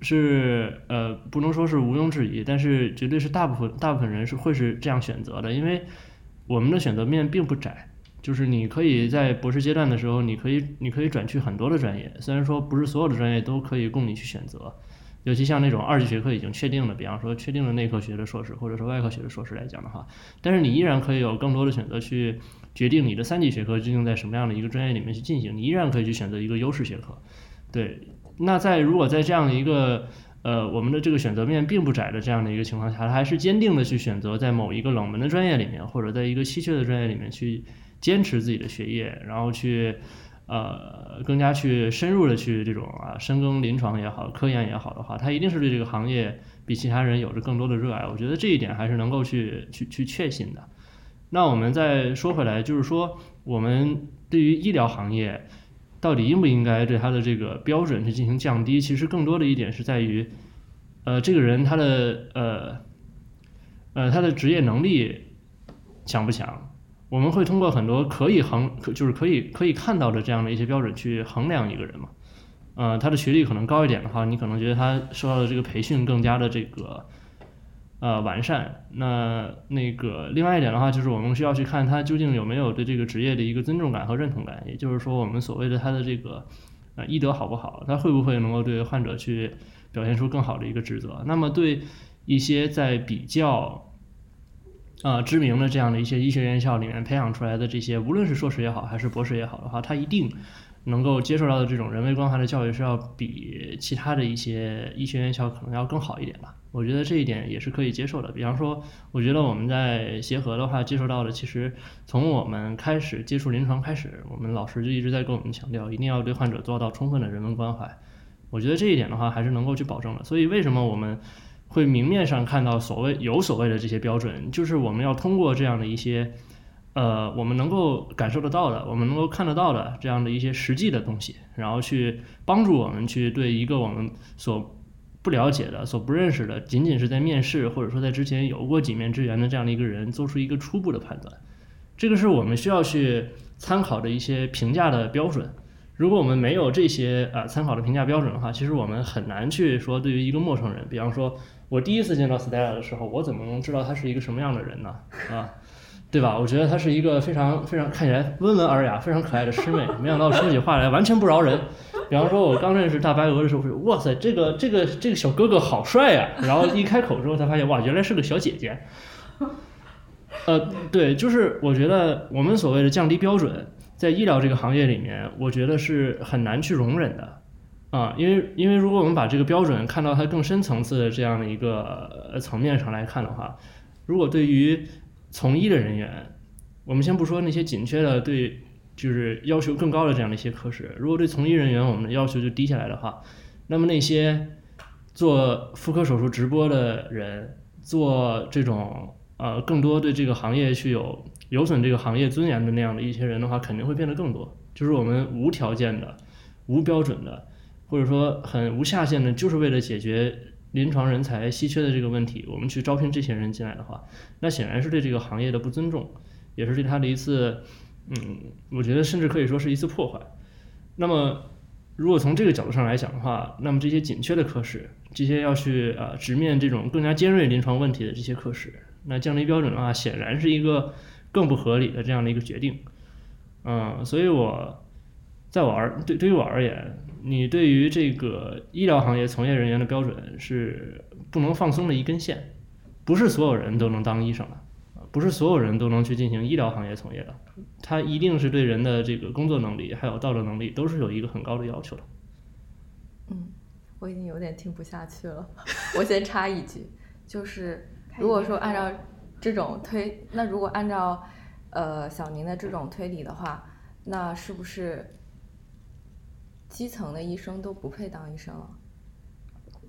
是呃，不能说是毋庸置疑，但是绝对是大部分大部分人是会是这样选择的，因为我们的选择面并不窄，就是你可以在博士阶段的时候，你可以你可以转去很多的专业，虽然说不是所有的专业都可以供你去选择。尤其像那种二级学科已经确定了，比方说确定了内科学的硕士，或者说外科学的硕士来讲的话，但是你依然可以有更多的选择去决定你的三级学科究竟在什么样的一个专业里面去进行，你依然可以去选择一个优势学科。对，那在如果在这样一个呃我们的这个选择面并不窄的这样的一个情况下，他还是坚定的去选择在某一个冷门的专业里面，或者在一个稀缺的专业里面去坚持自己的学业，然后去。呃，更加去深入的去这种啊，深耕临床也好，科研也好的话，他一定是对这个行业比其他人有着更多的热爱。我觉得这一点还是能够去去去确信的。那我们再说回来，就是说我们对于医疗行业到底应不应该对他的这个标准去进行降低？其实更多的一点是在于，呃，这个人他的呃呃他的职业能力强不强？我们会通过很多可以衡，就是可以可以看到的这样的一些标准去衡量一个人嘛。呃，他的学历可能高一点的话，你可能觉得他受到的这个培训更加的这个呃完善。那那个另外一点的话，就是我们需要去看他究竟有没有对这个职业的一个尊重感和认同感。也就是说，我们所谓的他的这个呃医德好不好，他会不会能够对患者去表现出更好的一个职责。那么对一些在比较。呃，知名的这样的一些医学院校里面培养出来的这些，无论是硕士也好，还是博士也好的话，他一定能够接受到的这种人文关怀的教育是要比其他的一些医学院校可能要更好一点吧。我觉得这一点也是可以接受的。比方说，我觉得我们在协和的话接受到的，其实从我们开始接触临床开始，我们老师就一直在跟我们强调，一定要对患者做到充分的人文关怀。我觉得这一点的话，还是能够去保证的。所以为什么我们？会明面上看到所谓有所谓的这些标准，就是我们要通过这样的一些呃我们能够感受得到的，我们能够看得到的这样的一些实际的东西，然后去帮助我们去对一个我们所不了解的、所不认识的，仅仅是在面试或者说在之前有过几面之缘的这样的一个人，做出一个初步的判断。这个是我们需要去参考的一些评价的标准。如果我们没有这些呃参考的评价标准的话，其实我们很难去说对于一个陌生人，比方说我第一次见到 Stella 的时候，我怎么能知道他是一个什么样的人呢？啊，对吧？我觉得她是一个非常非常看起来温文尔雅、非常可爱的师妹，没想到说起话来完全不饶人。比方说，我刚认识大白鹅的时候，哇塞，这个这个这个小哥哥好帅呀、然后一开口之后才发现，哇，原来是个小姐姐。呃，对，就是我觉得我们所谓的降低标准，在医疗这个行业里面，我觉得是很难去容忍的啊，因为因为如果我们把这个标准看到它更深层次的这样的一个层面上来看的话，如果对于从医的人员，我们先不说那些紧缺的对就是要求更高的这样的一些科室，如果对从医人员我们的要求就低下来的话，那么那些做妇科手术直播的人，做这种呃更多对这个行业去有有损这个行业尊严的那样的一些人的话，肯定会变得更多。就是我们无条件的、无标准的，或者说很无下限的，就是为了解决临床人才稀缺的这个问题，我们去招聘这些人进来的话，那显然是对这个行业的不尊重，也是对他的一次，嗯，我觉得甚至可以说是一次破坏。那么，如果从这个角度上来讲的话，那么这些紧缺的科室，这些要去呃直面这种更加尖锐临床问题的这些科室，那降低标准的话，显然是一个更不合理的这样的一个决定。嗯，所以我在我而对对于我而言，你对于这个医疗行业从业人员的标准是不能放松的一根线，不是所有人都能当医生的，不是所有人都能去进行医疗行业从业的，他一定是对人的这个工作能力还有道德能力都是有一个很高的要求的。嗯，我已经有点听不下去了，*laughs* 我先插一句，就是如果说按照这种推，那如果按照呃小宁的这种推理的话，那是不是基层的医生都不配当医生了？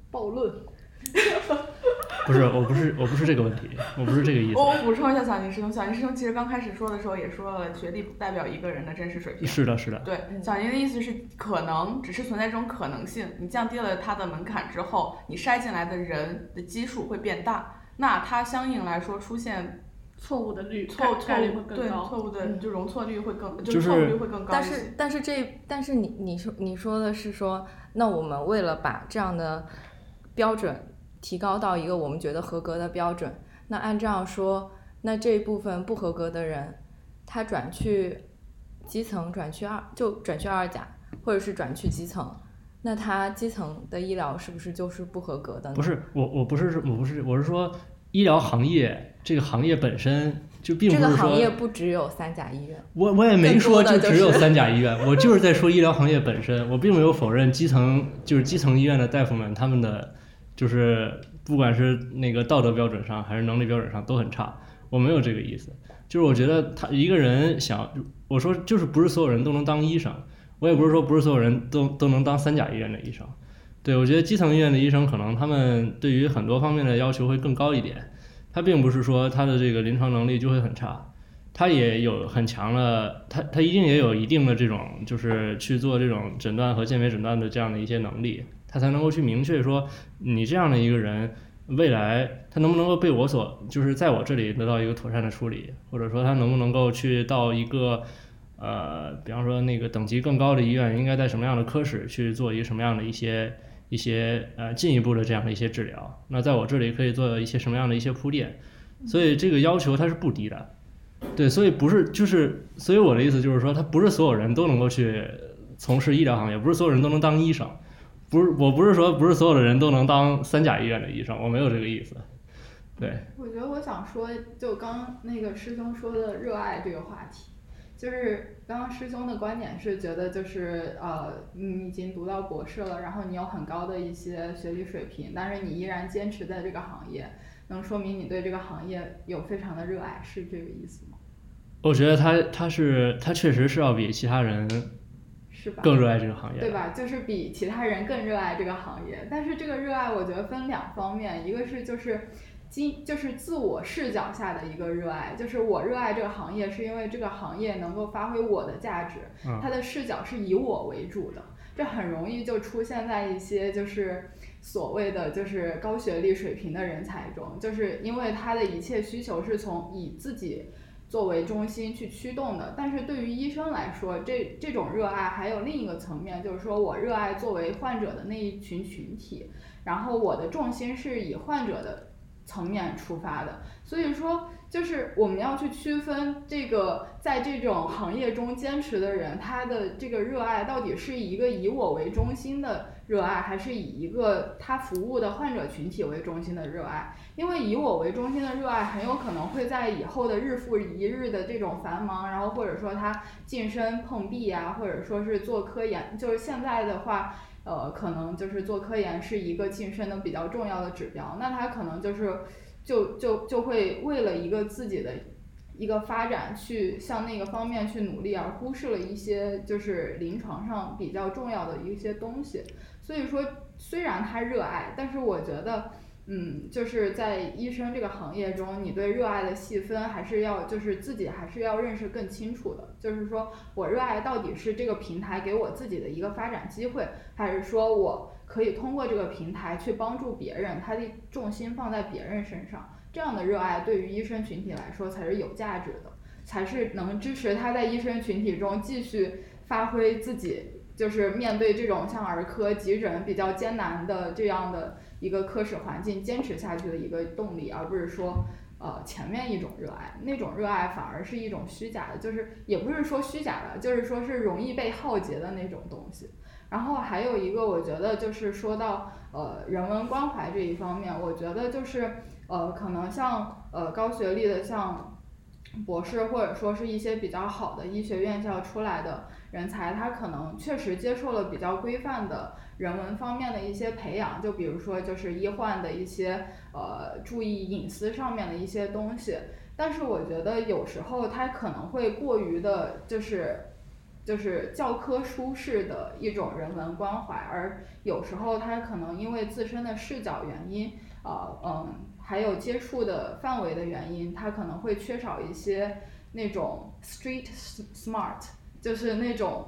暴论。*laughs* 不是，我不是，我不是这个问题，我不是这个意思。我我补充一下小宁师兄，小宁师兄其实刚开始说的时候也说了，学历不代表一个人的真实水平。是的，是的，对，小宁的意思是可能只是存在这种可能性，你降低了它的门槛之后，你筛进来的人的基数会变大，那它相应来说出现错误的率错错概概率会误对更高。错误的嗯就容错率会更就是错误率会更高。但是但是这但是你你说你说的是说，那我们为了把这样的标准提高到一个我们觉得合格的标准，那按这样说，那这一部分不合格的人，他转去基层，转去二就转去二甲，或者是转去基层，那他基层的医疗是不是就是不合格的呢？不是我，我不是，我不是，我是说医疗行业这个行业本身就并这不是说个行业不只有三甲医院。我我也没说就只有三甲医院，我就是在说医疗行业本身，我并没有否认基层就是基层医院的大夫们他们的就是不管是那个道德标准上还是能力标准上都很差，我没有这个意思。就是我觉得他一个人想，我说就是不是所有人都能当医生，我也不是说不是所有人都都能当三甲医院的医生。对我觉得基层医院的医生可能他们对于很多方面的要求会更高一点，他并不是说他的这个临床能力就会很差。他也有很强的，他他一定也有一定的这种，就是去做这种诊断和鉴别诊断的这样的一些能力，他才能够去明确说，你这样的一个人，未来他能不能够被我所，就是在我这里得到一个妥善的处理，或者说他能不能够去到一个，呃，比方说那个等级更高的医院，应该在什么样的科室去做一个什么样的一些一些呃进一步的这样的一些治疗，那在我这里可以做一些什么样的一些铺垫，所以这个要求它是不低的。对，所以不是就是，所以我的意思就是说，他不是所有人都能够去从事医疗行业，不是所有人都能当医生，不是，我不是说不是所有的人都能当三甲医院的医生，我没有这个意思。对，我觉得我想说，就刚那个师兄说的热爱这个话题，就是刚刚师兄的观点是觉得就是呃，你已经读到博士了，然后你有很高的一些学历水平，但是你依然坚持在这个行业，能说明你对这个行业有非常的热爱，是这个意思吗？我觉得他他是他确实是要比其他人是吧？更热爱这个行业，对？吧？就是比其他人更热爱这个行业，但是这个热爱我觉得分两方面，一个是就是今就是自我视角下的一个热爱，就是我热爱这个行业，是因为这个行业能够发挥我的价值，嗯它的视角是以我为主的，这很容易就出现在一些就是所谓的就是高学历水平的人才中，就是因为他的一切需求是从以自己作为中心去驱动的。但是对于医生来说，这这种热爱还有另一个层面，就是说我热爱作为患者的那一群群体，然后我的重心是以患者的层面出发的。所以说，就是我们要去区分这个在这种行业中坚持的人，他的这个热爱到底是一个以我为中心的热爱，还是以一个他服务的患者群体为中心的热爱？因为以我为中心的热爱，很有可能会在以后的日复一日的这种繁忙，然后或者说他晋升碰壁啊，或者说是做科研，就是现在的话。呃，可能就是做科研是一个晋升的比较重要的指标，那他可能就是就就就会为了一个自己的一个发展去向那个方面去努力，而忽视了一些就是临床上比较重要的一些东西。所以说，虽然他热爱，但是我觉得，嗯，就是在医生这个行业中，你对热爱的细分还是要就是自己还是要认识更清楚的。就是说我热爱到底是这个平台给我自己的一个发展机会，还是说我可以通过这个平台去帮助别人，他的重心放在别人身上。这样的热爱对于医生群体来说才是有价值的，才是能支持他在医生群体中继续发挥自己，就是面对这种像儿科急诊比较艰难的这样的一个科室环境坚持下去的一个动力，而不是说。呃，前面一种热爱，那种热爱反而是一种虚假的，就是也不是说虚假的，就是说是容易被耗竭的那种东西。然后还有一个，我觉得就是说到呃人文关怀这一方面，我觉得就是呃可能像呃高学历的像博士或者说是一些比较好的医学院校出来的人才，他可能确实接受了比较规范的人文方面的一些培养，就比如说就是医患的一些呃注意隐私上面的一些东西。但是我觉得有时候他可能会过于的，就是就是教科书式的一种人文关怀，而有时候他可能因为自身的视角原因，呃嗯，还有接触的范围的原因，他可能会缺少一些那种 street smart，就是那种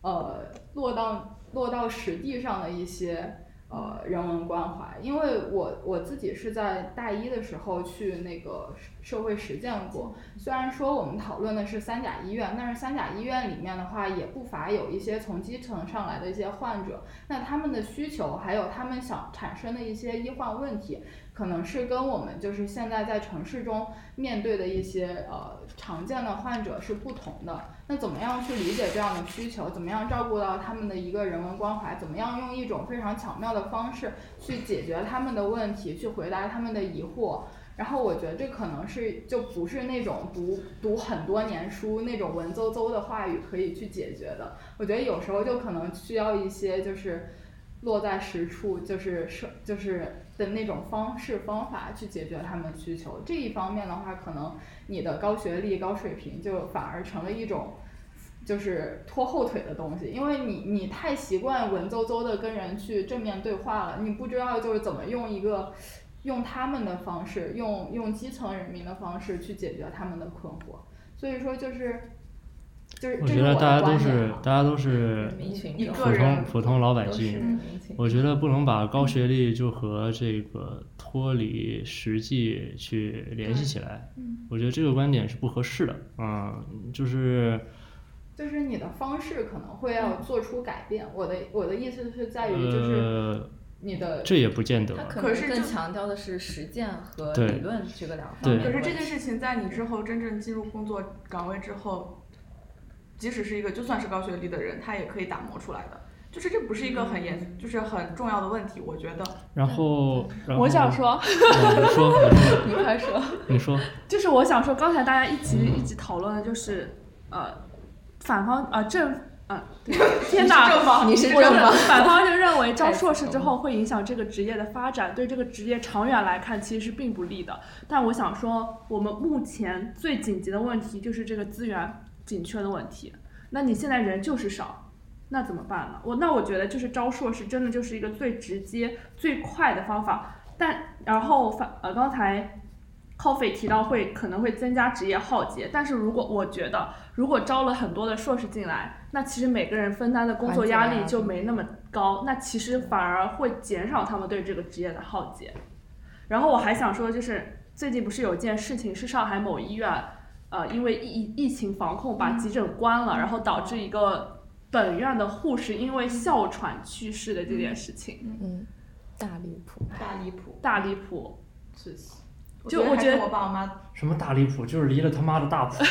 呃落到落到实地上的一些呃人文关怀。因为我我自己是在大一的时候去那个社会实践过，虽然说我们讨论的是三甲医院，但是三甲医院里面的话也不乏有一些从基层上来的一些患者，那他们的需求还有他们想产生的一些医患问题。可能是跟我们就是现在在城市中面对的一些呃常见的患者是不同的。那怎么样去理解这样的需求？怎么样照顾到他们的一个人文关怀？怎么样用一种非常巧妙的方式去解决他们的问题，去回答他们的疑惑？然后我觉得这可能是就不是那种读读很多年书那种文绉绉的话语可以去解决的。我觉得有时候就可能需要一些就是落在实处，就是是就是。的那种方式方法去解决他们需求，这一方面的话，可能你的高学历、高水平就反而成了一种，就是拖后腿的东西，因为你你太习惯文绉绉的跟人去正面对话了，你不知道就是怎么用一个用他们的方式，用用基层人民的方式去解决他们的困惑，所以说就是。就是我觉得大家都是大家都是普通普通老百姓，我觉得不能把高学历就和这个脱离实际去联系起来。我觉得这个观点是不合适的。嗯，就是就是你的方式可能会要做出改变。我的我的意思是在于就是你的这也不见得。可是更强调的是实践和理论这个两方面。可是这件事情在你之后真正进入工作岗位之后。即使是一个就算是高学历的人，他也可以打磨出来的。就是这不是一个很严，就是很重要的问题，我觉得。然后，我想说，你说，*laughs* 你快说，你说。就是我想说，刚才大家一起一起讨论的就是呃，反方呃正呃，*laughs* 天哪，正方，你是正方，反方就认为 *laughs* 招硕士之后会影响这个职业的发展，对这个职业长远来看其实是并不利的。但我想说，我们目前最紧急的问题就是这个资源。紧缺的问题，那你现在人就是少，那怎么办呢？我那我觉得就是招硕士真的就是一个最直接、最快的方法。但然后反呃刚才 Coffee 提到会可能会增加职业浩劫，但是如果我觉得如果招了很多的硕士进来，那其实每个人分担的工作压力就没那么高，那其实反而会减少他们对这个职业的浩劫。然后我还想说，就是最近不是有件事情是上海某医院，呃，因为疫疫情防控把急诊关了，然后导致一个本院的护士因为哮喘去世的这件事情，嗯，大离谱。大离谱，大离谱。是。就我觉得我爸我妈什么大离谱，就是离了他妈的大谱，*laughs*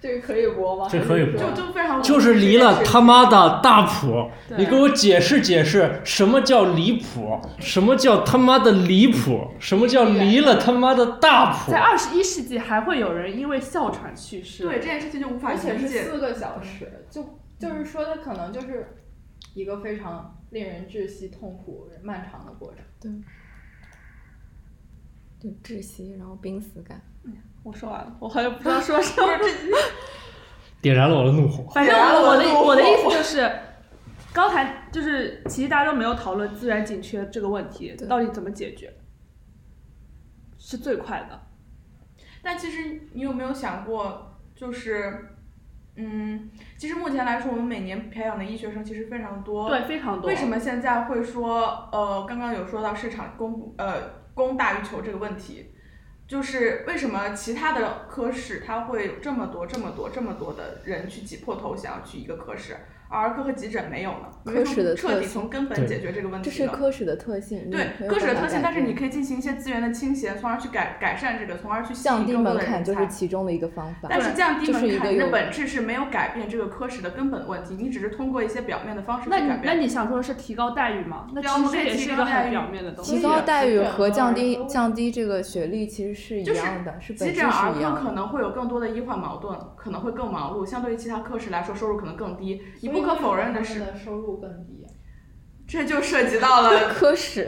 这个可以播吗？这可以播就就非常就是离了他妈的大谱。你给我解释解释，什么叫离谱？什么叫他妈的离谱？什么叫离了他妈的大谱在？二十一世纪还会有人因为哮喘去世？对这件事情就无法而且是理解。四个小时，就就是说它可能就是一个非常令人窒息、痛苦、漫长的过程。对就窒息，然后濒死感。我说完了，我好像不知道说什么。*laughs* 点燃了我的怒火。反正我的我的意思就是，刚才就是其实大家都没有讨论资源紧缺这个问题到底怎么解决，是最快的。但其实你有没有想过，就是，嗯，其实目前来说，我们每年培养的医学生其实非常多。对，非常多。为什？么现在会说，呃，刚刚有说到市场供呃供大于求这个问题，就是为什么其他的科室他会有这么多这么多这么多的人去挤破头想要去一个科室，儿科和急诊没有呢？你为什么科室的彻底从根本解决这个问这题这？是科室的特性，对科室的特性，但是你可以进行一些资源的倾斜，从而去改改善这个，从而去吸降低引更多的门槛就是人才。其中的一个方法。但是降低门槛的有本质是没有改变这个科室的根本问题，你只是通过一些表面的方式去改变。那你想说的是提高待遇吗？那其实也提高待遇是一个很表面的东西。提高待遇和降低降低这个学历其实是一就是样的，是本急质诊儿科是一样的。可能会有更多的医患矛盾，可能会更忙碌，相对于其他科室来说，收入可能更低。你不可否认的是，的收入更低。这就涉及到了 *laughs* 科室，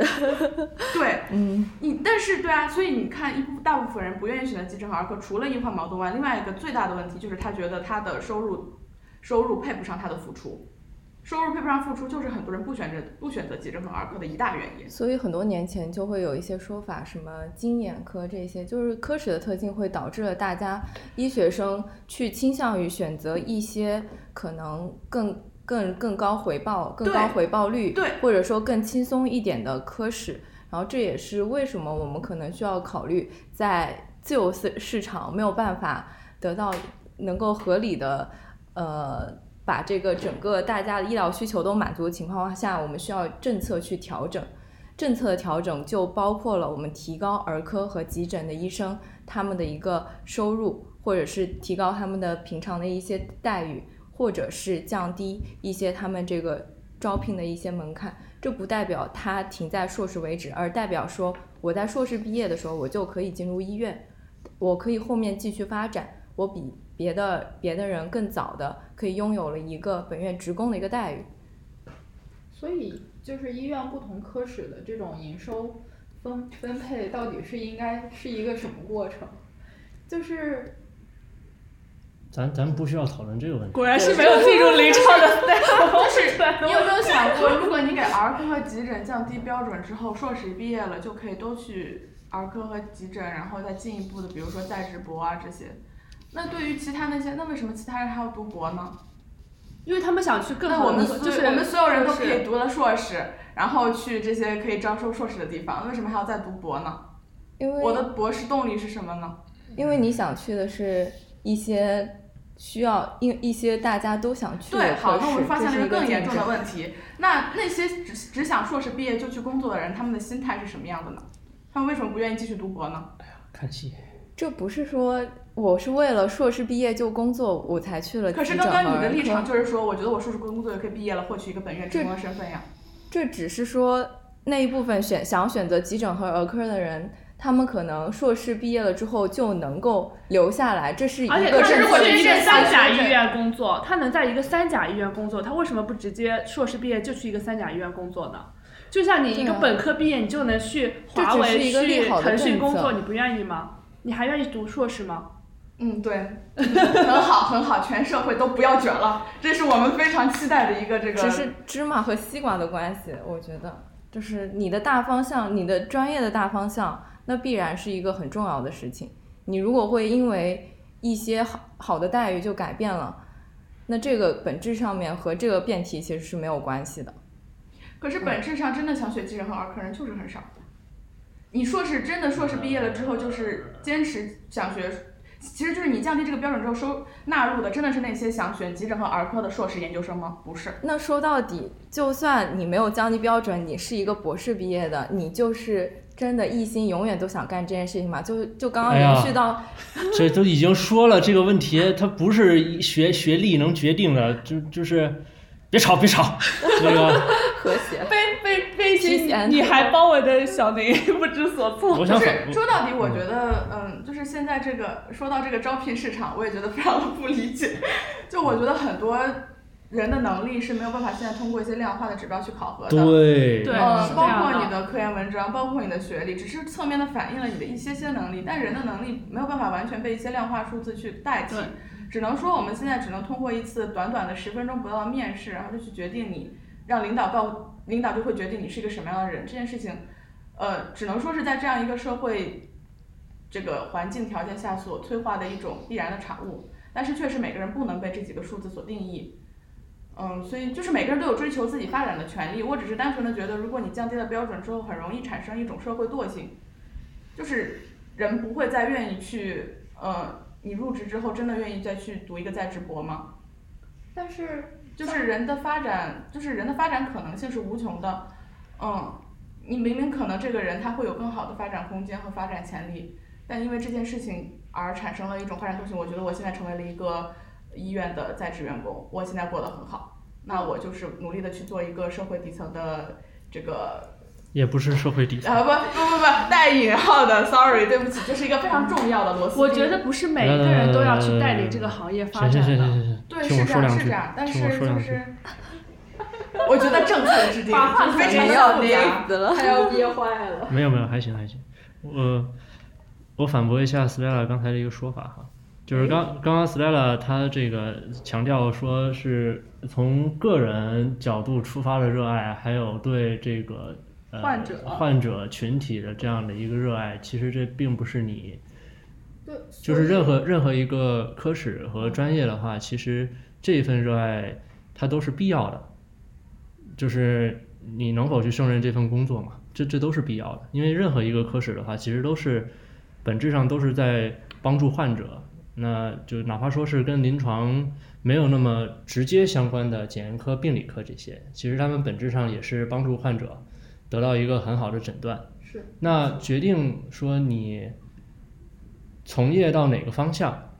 对 *laughs* 嗯，你，但是对啊，所以你看，一部大部分人不愿意选择急诊和儿科，除了医患矛盾外，另外一个最大的问题就是他觉得他的收入收入配不上他的付出，收入配不上付出，就是很多人不选择不选择急诊和儿科的一大原因。所以很多年前就会有一些说法，什么经眼科这些，就是科室的特性会导致了大家医学生去倾向于选择一些可能更更更高回报、更高回报率，对或者说更轻松一点的科室。然后这也是为什么我们可能需要考虑在自由市市场没有办法得到能够合理的呃把这个整个大家的医疗需求都满足的情况下，我们需要政策去调整。政策的调整就包括了我们提高儿科和急诊的医生他们的一个收入，或者是提高他们的平常的一些待遇，或者是降低一些他们这个招聘的一些门槛。这不代表他停在硕士为止，而代表说我在硕士毕业的时候我就可以进入医院，我可以后面继续发展，我比别的别的人更早的可以拥有了一个本院职工的一个待遇。所以就是医院不同科室的这种营收分分配到底是应该是一个什么过程？就是咱咱不需要讨论这个问题。果然是没有进入临床的就是 *laughs* 你有没有想过，如果你给儿科和急诊降低标准之后，硕士毕业了就可以都去儿科和急诊，然后再进一步的，比如说在职博啊这些。那对于其他那些，那为什么其他人还要读博呢？因为他们想去更好的就是我们所有人都可以读了硕士，然后去这些可以招收硕士的地方，那为什么还要再读博呢？因为我的博士动力是什么呢？因为你想去的是一些需要，因一些大家都想去对，好，那我发现了一个更严重的问题。那那些只只想硕士毕业就去工作的人，他们的心态是什么样的呢？他们为什么不愿意继续读博呢？哎呀看戏，这不是说我是为了硕士毕业就工作我才去了可是刚刚你的立场就是说，我觉得我硕士工作就可以毕业了，获取一个本院职这工的身份呀。这只是说那一部分选想选择急诊和儿科的人，他们可能硕士毕业了之后就能够留下来，这是一个而且他如果是去一个三甲医院工作，他能在一个三甲医院工作，他为什么不直接硕士毕业就去一个三甲医院工作呢？就像你一个本科毕业，你就能去华为、一个利去好腾讯工作，你不愿意吗？你还愿意读硕士吗？嗯，对，*laughs* 很好，很好，全社会都不要卷了，这是我们非常期待的一个这个。只是芝麻和西瓜的关系，我觉得。就是你的大方向，你的专业的大方向，那必然是一个很重要的事情。你如果会因为一些好好的待遇就改变了，那这个本质上面和这个辩题其实是没有关系的。可是本质上真的想学急诊和儿科人就是很少。你硕士真的硕士毕业了之后就是坚持想学，其实就是你降低这个标准之后收纳入的真的是那些想选急诊和儿科的硕士研究生吗？不是。那说到底，就算你没有降低标准，你是一个博士毕业的，你就是真的一心永远都想干这件事情吗？就就刚刚延续到，这都已经说了，这个问题它不是学学历能决定的，就就是别吵别吵，那个 *laughs* 和谐。被被被一提前些你还包围的小宁 *laughs* 不知所措。就是我想反说到底，我觉得，嗯，就是现在这个说到这个招聘市场，我也觉得非常的不理解。就我觉得很多人的能力是没有办法现在通过一些量化的指标去考核的。对对呃，包是这样的括你的科研文章，包括你的学历，只是侧面的反映了你的一些些能力，但人的能力没有办法完全被一些量化数字去代替对，只能说我们现在只能通过一次短短的十分钟不到的面试，然后就去决定你，让领导告领导就会决定你是一个什么样的人，这件事情，呃，只能说是在这样一个社会这个环境条件下所催化的一种必然的产物，但是确实每个人不能被这几个数字所定义。嗯，所以就是每个人都有追求自己发展的权利。我只是单纯的觉得，如果你降低了标准之后，很容易产生一种社会惰性，就是人不会再愿意去，呃，你入职之后真的愿意再去读一个在职博吗？但是就是人的发展，就是人的发展可能性是无穷的，嗯，你明明可能这个人他会有更好的发展空间和发展潜力，但因为这件事情而产生了一种发展特性。我觉得我现在成为了一个医院的在职员工，我现在过得很好，那我就是努力的去做一个社会底层的这个也不是社会底层。啊不不不不带引号的，sorry，对不起，这是一个非常重要的螺丝钉。我觉得不是每一个人都要去带领这个行业发行展的。行行行行对，听是这样，我说两句是这样，，但是听我说两句。就是，*laughs* 我觉得政策制定就是非常的要复杂。死了。他要憋坏了。*laughs* 没有没有，还行还行。我我反驳一下 Stella 刚才的一个说法哈，就是刚刚刚 Stella 她这个强调说是从个人角度出发的热爱，还有对这个呃患者患者群体的这样的一个热爱，其实这并不是你对，就是任何任何一个科室和专业的话，其实这一份热爱它都是必要的，就是你能否去胜任这份工作嘛，这这都是必要的。因为任何一个科室的话，其实都是本质上都是在帮助患者，那就哪怕说是跟临床没有那么直接相关的检验科、病理科这些，其实他们本质上也是帮助患者得到一个很好的诊断。是那决定说你从业到哪个方向，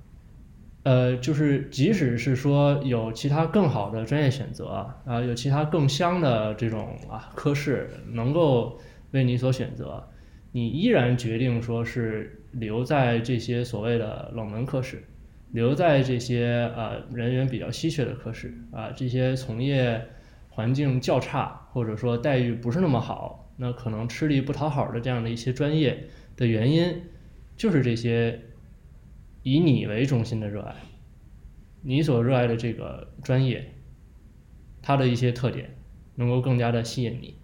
呃，就是即使是说有其他更好的专业选择啊、有其他更香的这种啊科室能够为你所选择，你依然决定说是留在这些所谓的冷门科室，留在这些呃人员比较稀缺的科室啊、这些从业环境较差或者说待遇不是那么好，那可能吃力不讨好的这样的一些专业的原因，就是这些以你为中心的热爱，你所热爱的这个专业，它的一些特点能够更加的吸引你，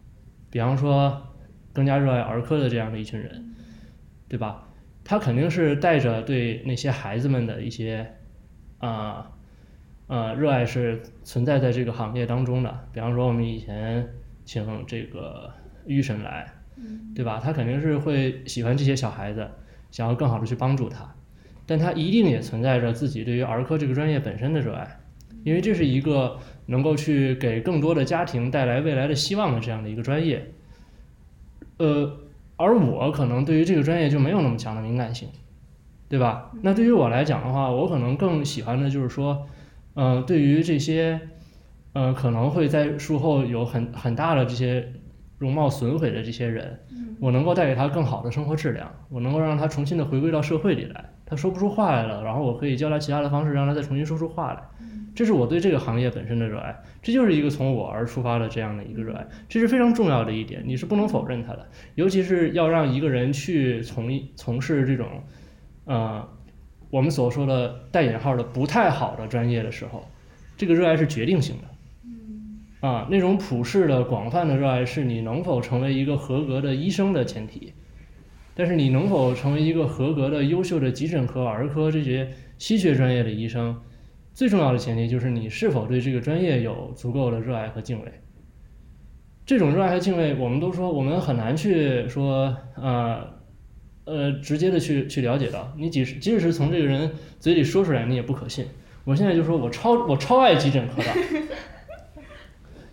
比方说更加热爱儿科的这样的一群人，对吧？他肯定是带着对那些孩子们的一些啊呃热爱是存在在这个行业当中的。比方说我们以前请这个预审来，对吧？他肯定是会喜欢这些小孩子，想要更好的去帮助他，但他一定也存在着自己对于儿科这个专业本身的热爱，因为这是一个能够去给更多的家庭带来未来的希望的这样的一个专业。呃，而我可能对于这个专业就没有那么强的敏感性，对吧？那对于我来讲的话，我可能更喜欢的就是说，呃，对于这些，呃，可能会在术后有很很大的这些容貌损毁的这些人，我能够带给他更好的生活质量，我能够让他重新的回归到社会里来。他说不出话来了，然后我可以教他其他的方式，让他再重新说出话来。这是我对这个行业本身的热爱，这就是一个从我而出发的这样的一个热爱，这是非常重要的一点，你是不能否认它的。尤其是要让一个人去从一从事这种，呃，我们所说的带引号的不太好的专业的时候，这个热爱是决定性的。啊，那种普世的、广泛的热爱是你能否成为一个合格的医生的前提。但是你能否成为一个合格的、优秀的急诊科、儿科这些稀缺专业的医生，最重要的前提就是你是否对这个专业有足够的热爱和敬畏。这种热爱和敬畏，我们都说我们很难去说，呃，呃，直接的去去了解到。你即使即使是从这个人嘴里说出来，你也不可信。我现在就说我超我超爱急诊科的，*laughs*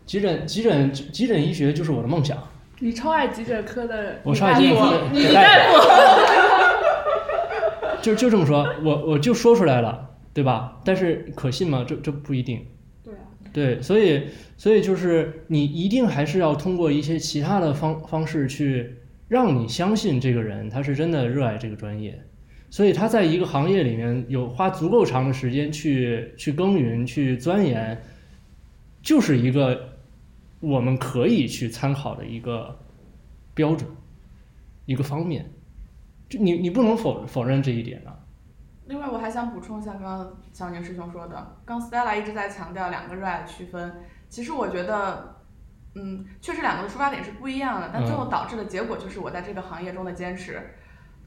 急诊急诊急诊医学就是我的梦想。你超爱急诊科的，我超爱急诊科的给大夫，就就这么说，我我就说出来了，对吧？但是可信吗？这这不一定。对啊。对，所以所以就是你一定还是要通过一些其他的方方式去让你相信这个人他是真的热爱这个专业，所以他在一个行业里面有花足够长的时间去去耕耘、去钻研，就是一个。我们可以去参考的一个标准，一个方面，就你你不能否否认这一点啊。另外，我还想补充一下刚刚小宁师兄说的，刚 Stella 一直在强调两个热爱的区分。其实我觉得，嗯，确实两个的出发点是不一样的，但最后导致的结果就是我在这个行业中的坚持，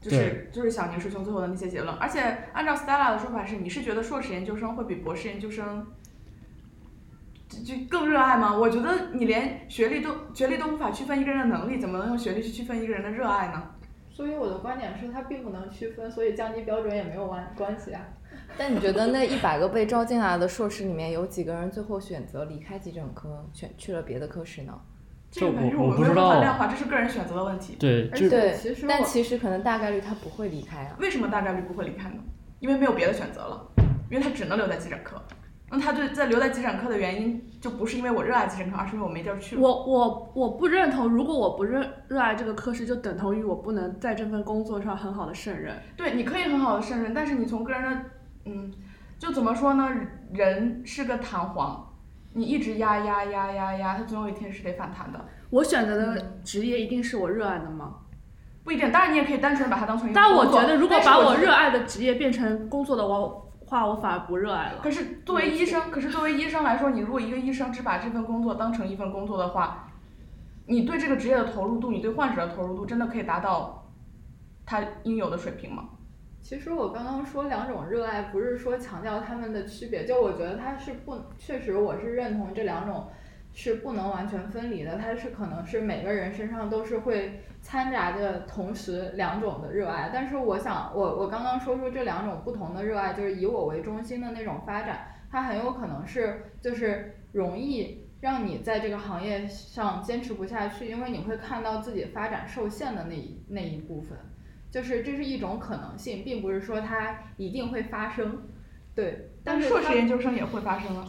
就是就是小宁师兄最后的那些结论。而且按照 Stella 的说法是，你是觉得硕士研究生会比博士研究生。就更热爱吗？我觉得你连学历都学历都无法区分一个人的能力，怎么能用学历去区分一个人的热爱呢？所以我的观点是，它并不能区分，所以降低标准也没有关关系啊。但你觉得那一百个被招进来的硕士里面有几个人最后选择离开急诊科，选去了别的科室呢？这个我我不知道。量化，这是个人选择的问题。对，对，其实但其实可能大概率他不会离开啊。为什么大概率不会离开呢？因为没有别的选择了，因为他只能留在急诊科。那他对在留在急诊科的原因，就不是因为我热爱急诊科，而是因为我没地儿去。我我我不认同，如果我不热热爱这个科室，就等同于我不能在这份工作上很好的胜任。对，你可以很好的胜任，但是你从个人的，嗯，就怎么说呢？人是个弹簧，你一直压压压压压，它总有一天是得反弹的。我选择的职业一定是我热爱的吗？不一定，当然你也可以单纯的把它当成一个但我觉得，如果把我热爱的职业变成工作的我。话我反而不热爱了。可是作为医生，可是作为医生来说，你如果一个医生只把这份工作当成一份工作的话，你对这个职业的投入度，你对患者的投入度，真的可以达到他应有的水平吗？其实我刚刚说两种热爱，不是说强调他们的区别，就我觉得他是不，确实我是认同这两种是不能完全分离的，它是可能是每个人身上都是会。掺杂着同时两种的热爱，但是我想，我我刚刚说出这两种不同的热爱，就是以我为中心的那种发展，它很有可能是就是容易让你在这个行业上坚持不下去，因为你会看到自己发展受限的那一那一部分，就是这是一种可能性，并不是说它一定会发生，对。但是硕士研究生也会发生啊。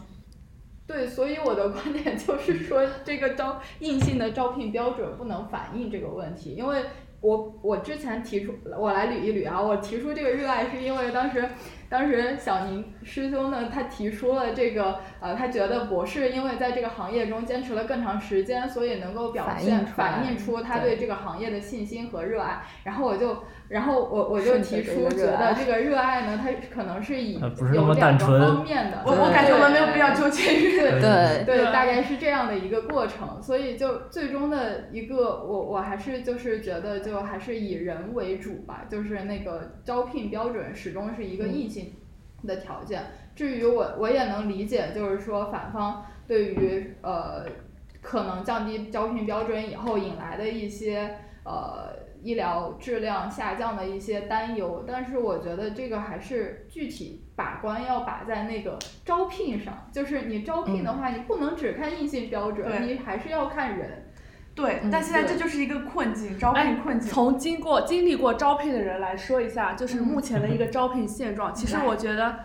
对，所以我的观点 *laughs* 就是说，这个招硬性的招聘标准不能反映这个问题，因为我我之前提出，我来捋一捋啊，我提出这个热爱是因为当时。当时小宁师兄呢，他提出了这个，呃，他觉得博士因为在这个行业中坚持了更长时间，所以能够表现反映出他对这个行业的信心和热爱。然后我就，然后我我就提出觉得这个热爱呢，它可能是以有两个方面的。我我感觉我们没有必要纠结于对对，大概是这样的一个过程。所以就最终的一个，我我还是就是觉得就还是以人为主吧，就是那个招聘标准始终是一个硬性。的条件，至于我我也能理解，就是说反方对于呃可能降低招聘标准以后引来的一些呃医疗质量下降的一些担忧，但是我觉得这个还是具体把关要把在那个招聘上，就是你招聘的话，你不能只看硬性标准，你还是要看人。对，但现在这就是一个困境，招聘困境。从经过经历过招聘的人来说一下，就是目前的一个招聘现状。其实我觉得。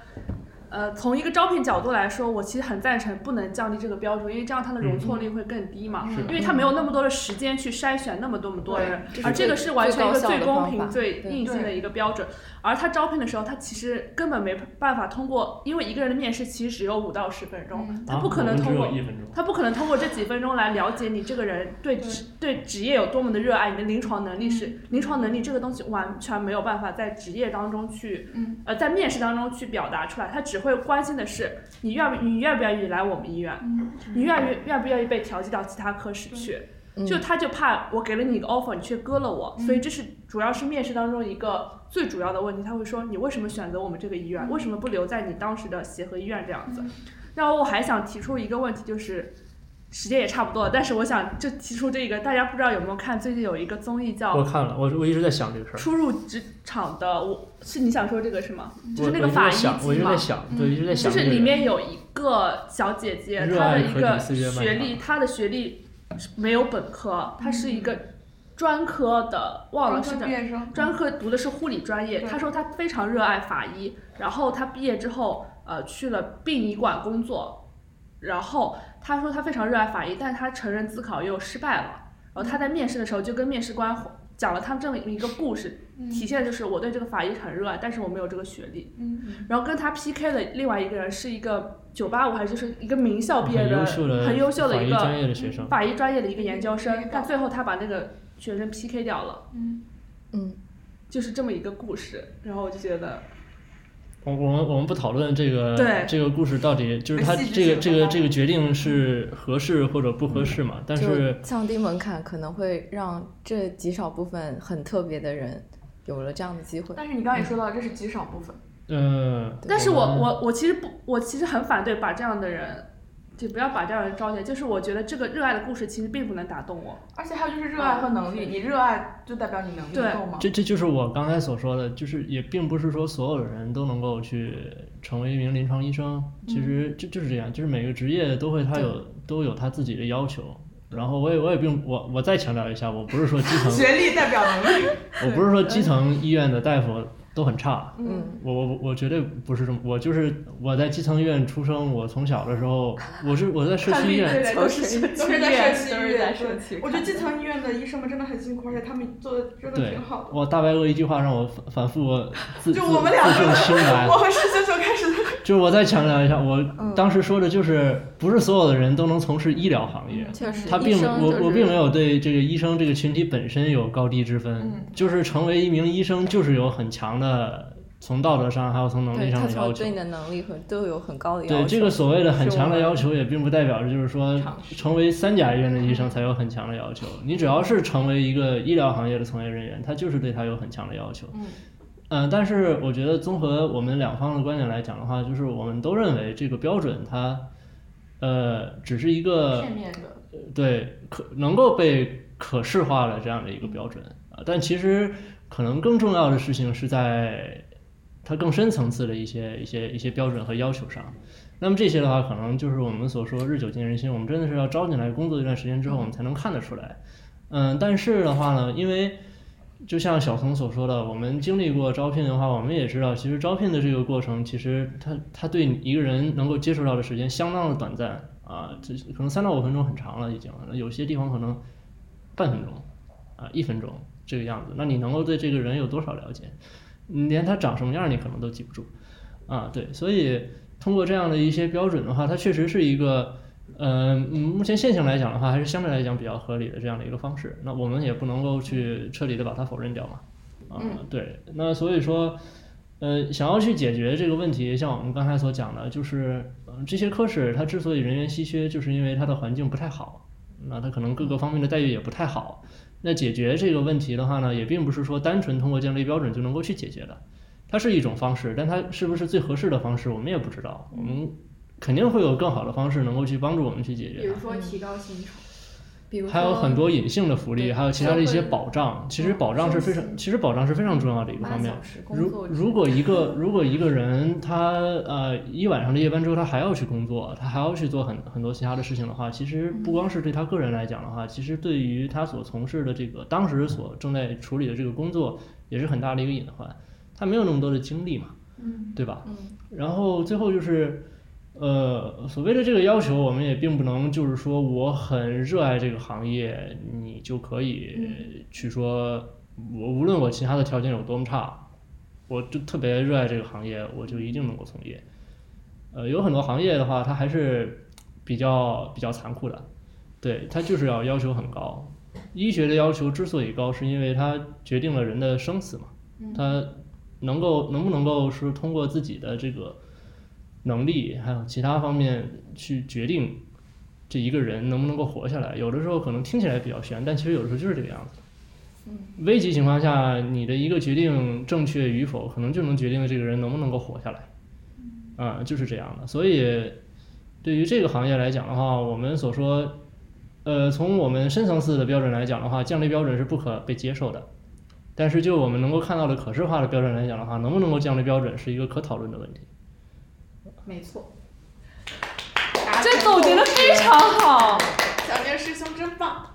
呃，从一个招聘角度来说，我其实很赞成不能降低这个标准，因为这样它的容错率会更低嘛。因为它没有那么多的时间去筛选那么多么多人，而这个是完全一个最公平、最硬性的一个标准。而他招聘的时候，他其实根本没办法通过，因为一个人的面试其实只有五到十分钟，他不可能通过，他不可能通过这几分钟来了解你这个人对职对职业有多么的热爱，你的临床能力是临床能力这个东西完全没有办法在职业当中去，呃，在面试当中去表达出来，他只会。关心的是你愿不你愿不愿意来我们医院，你愿不愿不愿意被调剂到其他科室去。嗯就他就怕我给了你一个 offer，你却割了我，所以这是主要是面试当中一个最主要的问题。他会说你为什么选择我们这个医院，为什么不留在你当时的协和医院这样子？然后我还想提出一个问题，就是时间也差不多了，但是我想就提出这个，大家不知道有没有看最近有一个综艺叫我看了，我我一直在想这个事儿。初入职场的，我是你想说这个是吗？就是那个法医在想，我一直在。想，对，一直在想就是。里面有一个小姐姐，她的一个学历，她的学历是没有本科，他是一个专科的，忘了是专科读的是护理专业。他说他非常热爱法医，然后他毕业之后，呃，去了殡仪馆工作，然后他说他非常热爱法医，但是她承认自考又失败了。然后他在面试的时候就跟面试官讲了他这么一个故事，体现就是我对这个法医很热爱，但是我没有这个学历。嗯，然后跟他 PK 的另外一个人是一个九八五还是就是一个名校毕业很的优秀的很优秀的一法医专业个的学生。法医专业的一个研究生但最后他把那个学生 PK 掉了，嗯，就是这么一个故事。然后我就觉得，我我们我们不讨论这个对这个故事到底就是他这个这个这个决定是合适或者不合适嘛？但是降低门槛可能会让这极少部分很特别的人有了这样的机会。但是你刚才也说到，这是极少部分。嗯，但是我我我其实不，我其实很反对把这样的人，就不要把这样的人招进来。就是我觉得这个热爱的故事其实并不能打动我。而且还有就是热爱和能力，你热爱就代表你能力对够吗？这这就是我刚才所说的，就是也并不是说所有的人都能够去成为一名临床医生，其实就就是这样，就是每个职业都会他有都有他自己的要求。然后我也我也并我我再强调一下，我不是说基层，学历代表能力。我不是说基层医院的大夫都很差，嗯，我我我绝对不是这么，我就是我在基层医院出生，我从小的时候，*laughs* 我是我在社区医院，对，都是都都是在社区医院。社区，我觉得基层医院的医生们真的很辛苦，而且他们做的真的挺好的。我大白鹅一句话让我反反复自自 *laughs* 就我们两自个证清白 *laughs* 我，和师兄就开始就是我再强调一下，我嗯。当时说的就是不是所有的人都能从事医疗行业。确实，他并我我并没有对这个医生这个群体本身有高低之分，嗯。就是成为一名医生就是有很强的从道德上还有从能力上的要求对。你的能力和都有很高的要求。对这个所谓的很强的要求，也并不代表着就是说成为三甲医院的医生才有很强的要求。你只要是成为一个医疗行业的从业人员，他就是对他有很强的要求。嗯嗯，但是我觉得综合我们两方的观点来讲的话，就是我们都认为这个标准它，呃，只是一个片面的。对可能够被可视化的这样的一个标准啊，但其实可能更重要的事情是在它更深层次的一些一些一些标准和要求上。那么这些的话，可能就是我们所说日久见人心，我们真的是要招进来工作一段时间之后，我们才能看得出来。嗯，但是的话呢，因为就像小童所说的，我们经历过招聘的话，我们也知道，其实招聘的这个过程，其实它它对一个人能够接触到的时间相当的短暂啊，这可能三到五分钟很长了已经，有些地方可能半分钟啊一分钟这个样子，那你能够对这个人有多少了解？你连他长什么样你可能都记不住啊，对，所以通过这样的一些标准的话，它确实是一个。呃，嗯目前现象来讲的话，还是相对来讲比较合理的这样的一个方式。那我们也不能够去彻底的把它否认掉嘛。啊、对。那所以说，呃，想要去解决这个问题，像我们刚才所讲的，就是、呃、这些科室它之所以人员稀缺，就是因为它的环境不太好，那它可能各个方面的待遇也不太好。那解决这个问题的话呢，也并不是说单纯通过降低标准就能够去解决的，它是一种方式，但它是不是最合适的方式，我们也不知道。我们肯定会有更好的方式能够去帮助我们去解决它比如。说提高薪酬，比如还有很多隐性的福利，还有其他的一些保障。其实保障是非常，其实保障是非常重要的一个方面如如果一个如果一个人他呃一晚上的夜班之后他还要去工作，他还要去做很很多其他的事情的话，其实不光是对他个人来讲的话，其实对于他所从事的这个当时所正在处理的这个工作也是很大的一个隐患。他没有那么多的精力嘛，嗯对吧？嗯然后最后就是，呃，所谓的这个要求，我们也并不能就是说我很热爱这个行业，你就可以去说，我无论我其他的条件有多么差，我就特别热爱这个行业，我就一定能够从业。呃，有很多行业的话，它还是比较比较残酷的，对，它就是要要求很高。医学的要求之所以高，是因为它决定了人的生死嘛，它能够能不能够是通过自己的这个能力，还有其他方面去决定这一个人能不能够活下来。有的时候可能听起来比较悬，但其实有的时候就是这个样子。危急情况下，你的一个决定正确与否，可能就能决定这个人能不能够活下来。啊、就是这样的。所以，对于这个行业来讲的话，我们所说，呃，从我们深层次的标准来讲的话，降低标准是不可被接受的。但是就我们能够看到的可视化的标准来讲的话，能不能够降低标准是一个可讨论的问题。没错。这总结的非常好。小明师兄真棒。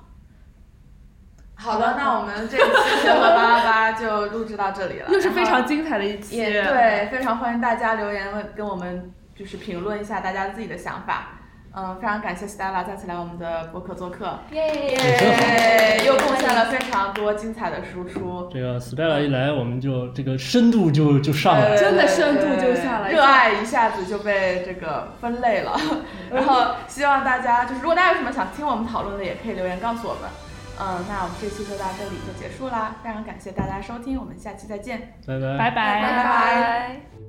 好的，那我们这一期 *laughs* 学和八八八就录制到这里了，又是非常精彩的一期。也对，非常欢迎大家留言问跟我们就是评论一下大家自己的想法。嗯，非常感谢 Stella 再次来我们的博客做客，耶耶，*laughs* 又贡献了非常多精彩的输出。这个 Stella 一来，我们就这个深度就就上来了。真的深度就下来热爱一下子就被这个分类了。*laughs* 然后希望大家就是，如果大家有什么想听我们讨论的，也可以留言告诉我们。嗯，那我们这期就到这里就结束啦，非常感谢大家收听，我们下期再见。拜拜。拜拜拜拜拜。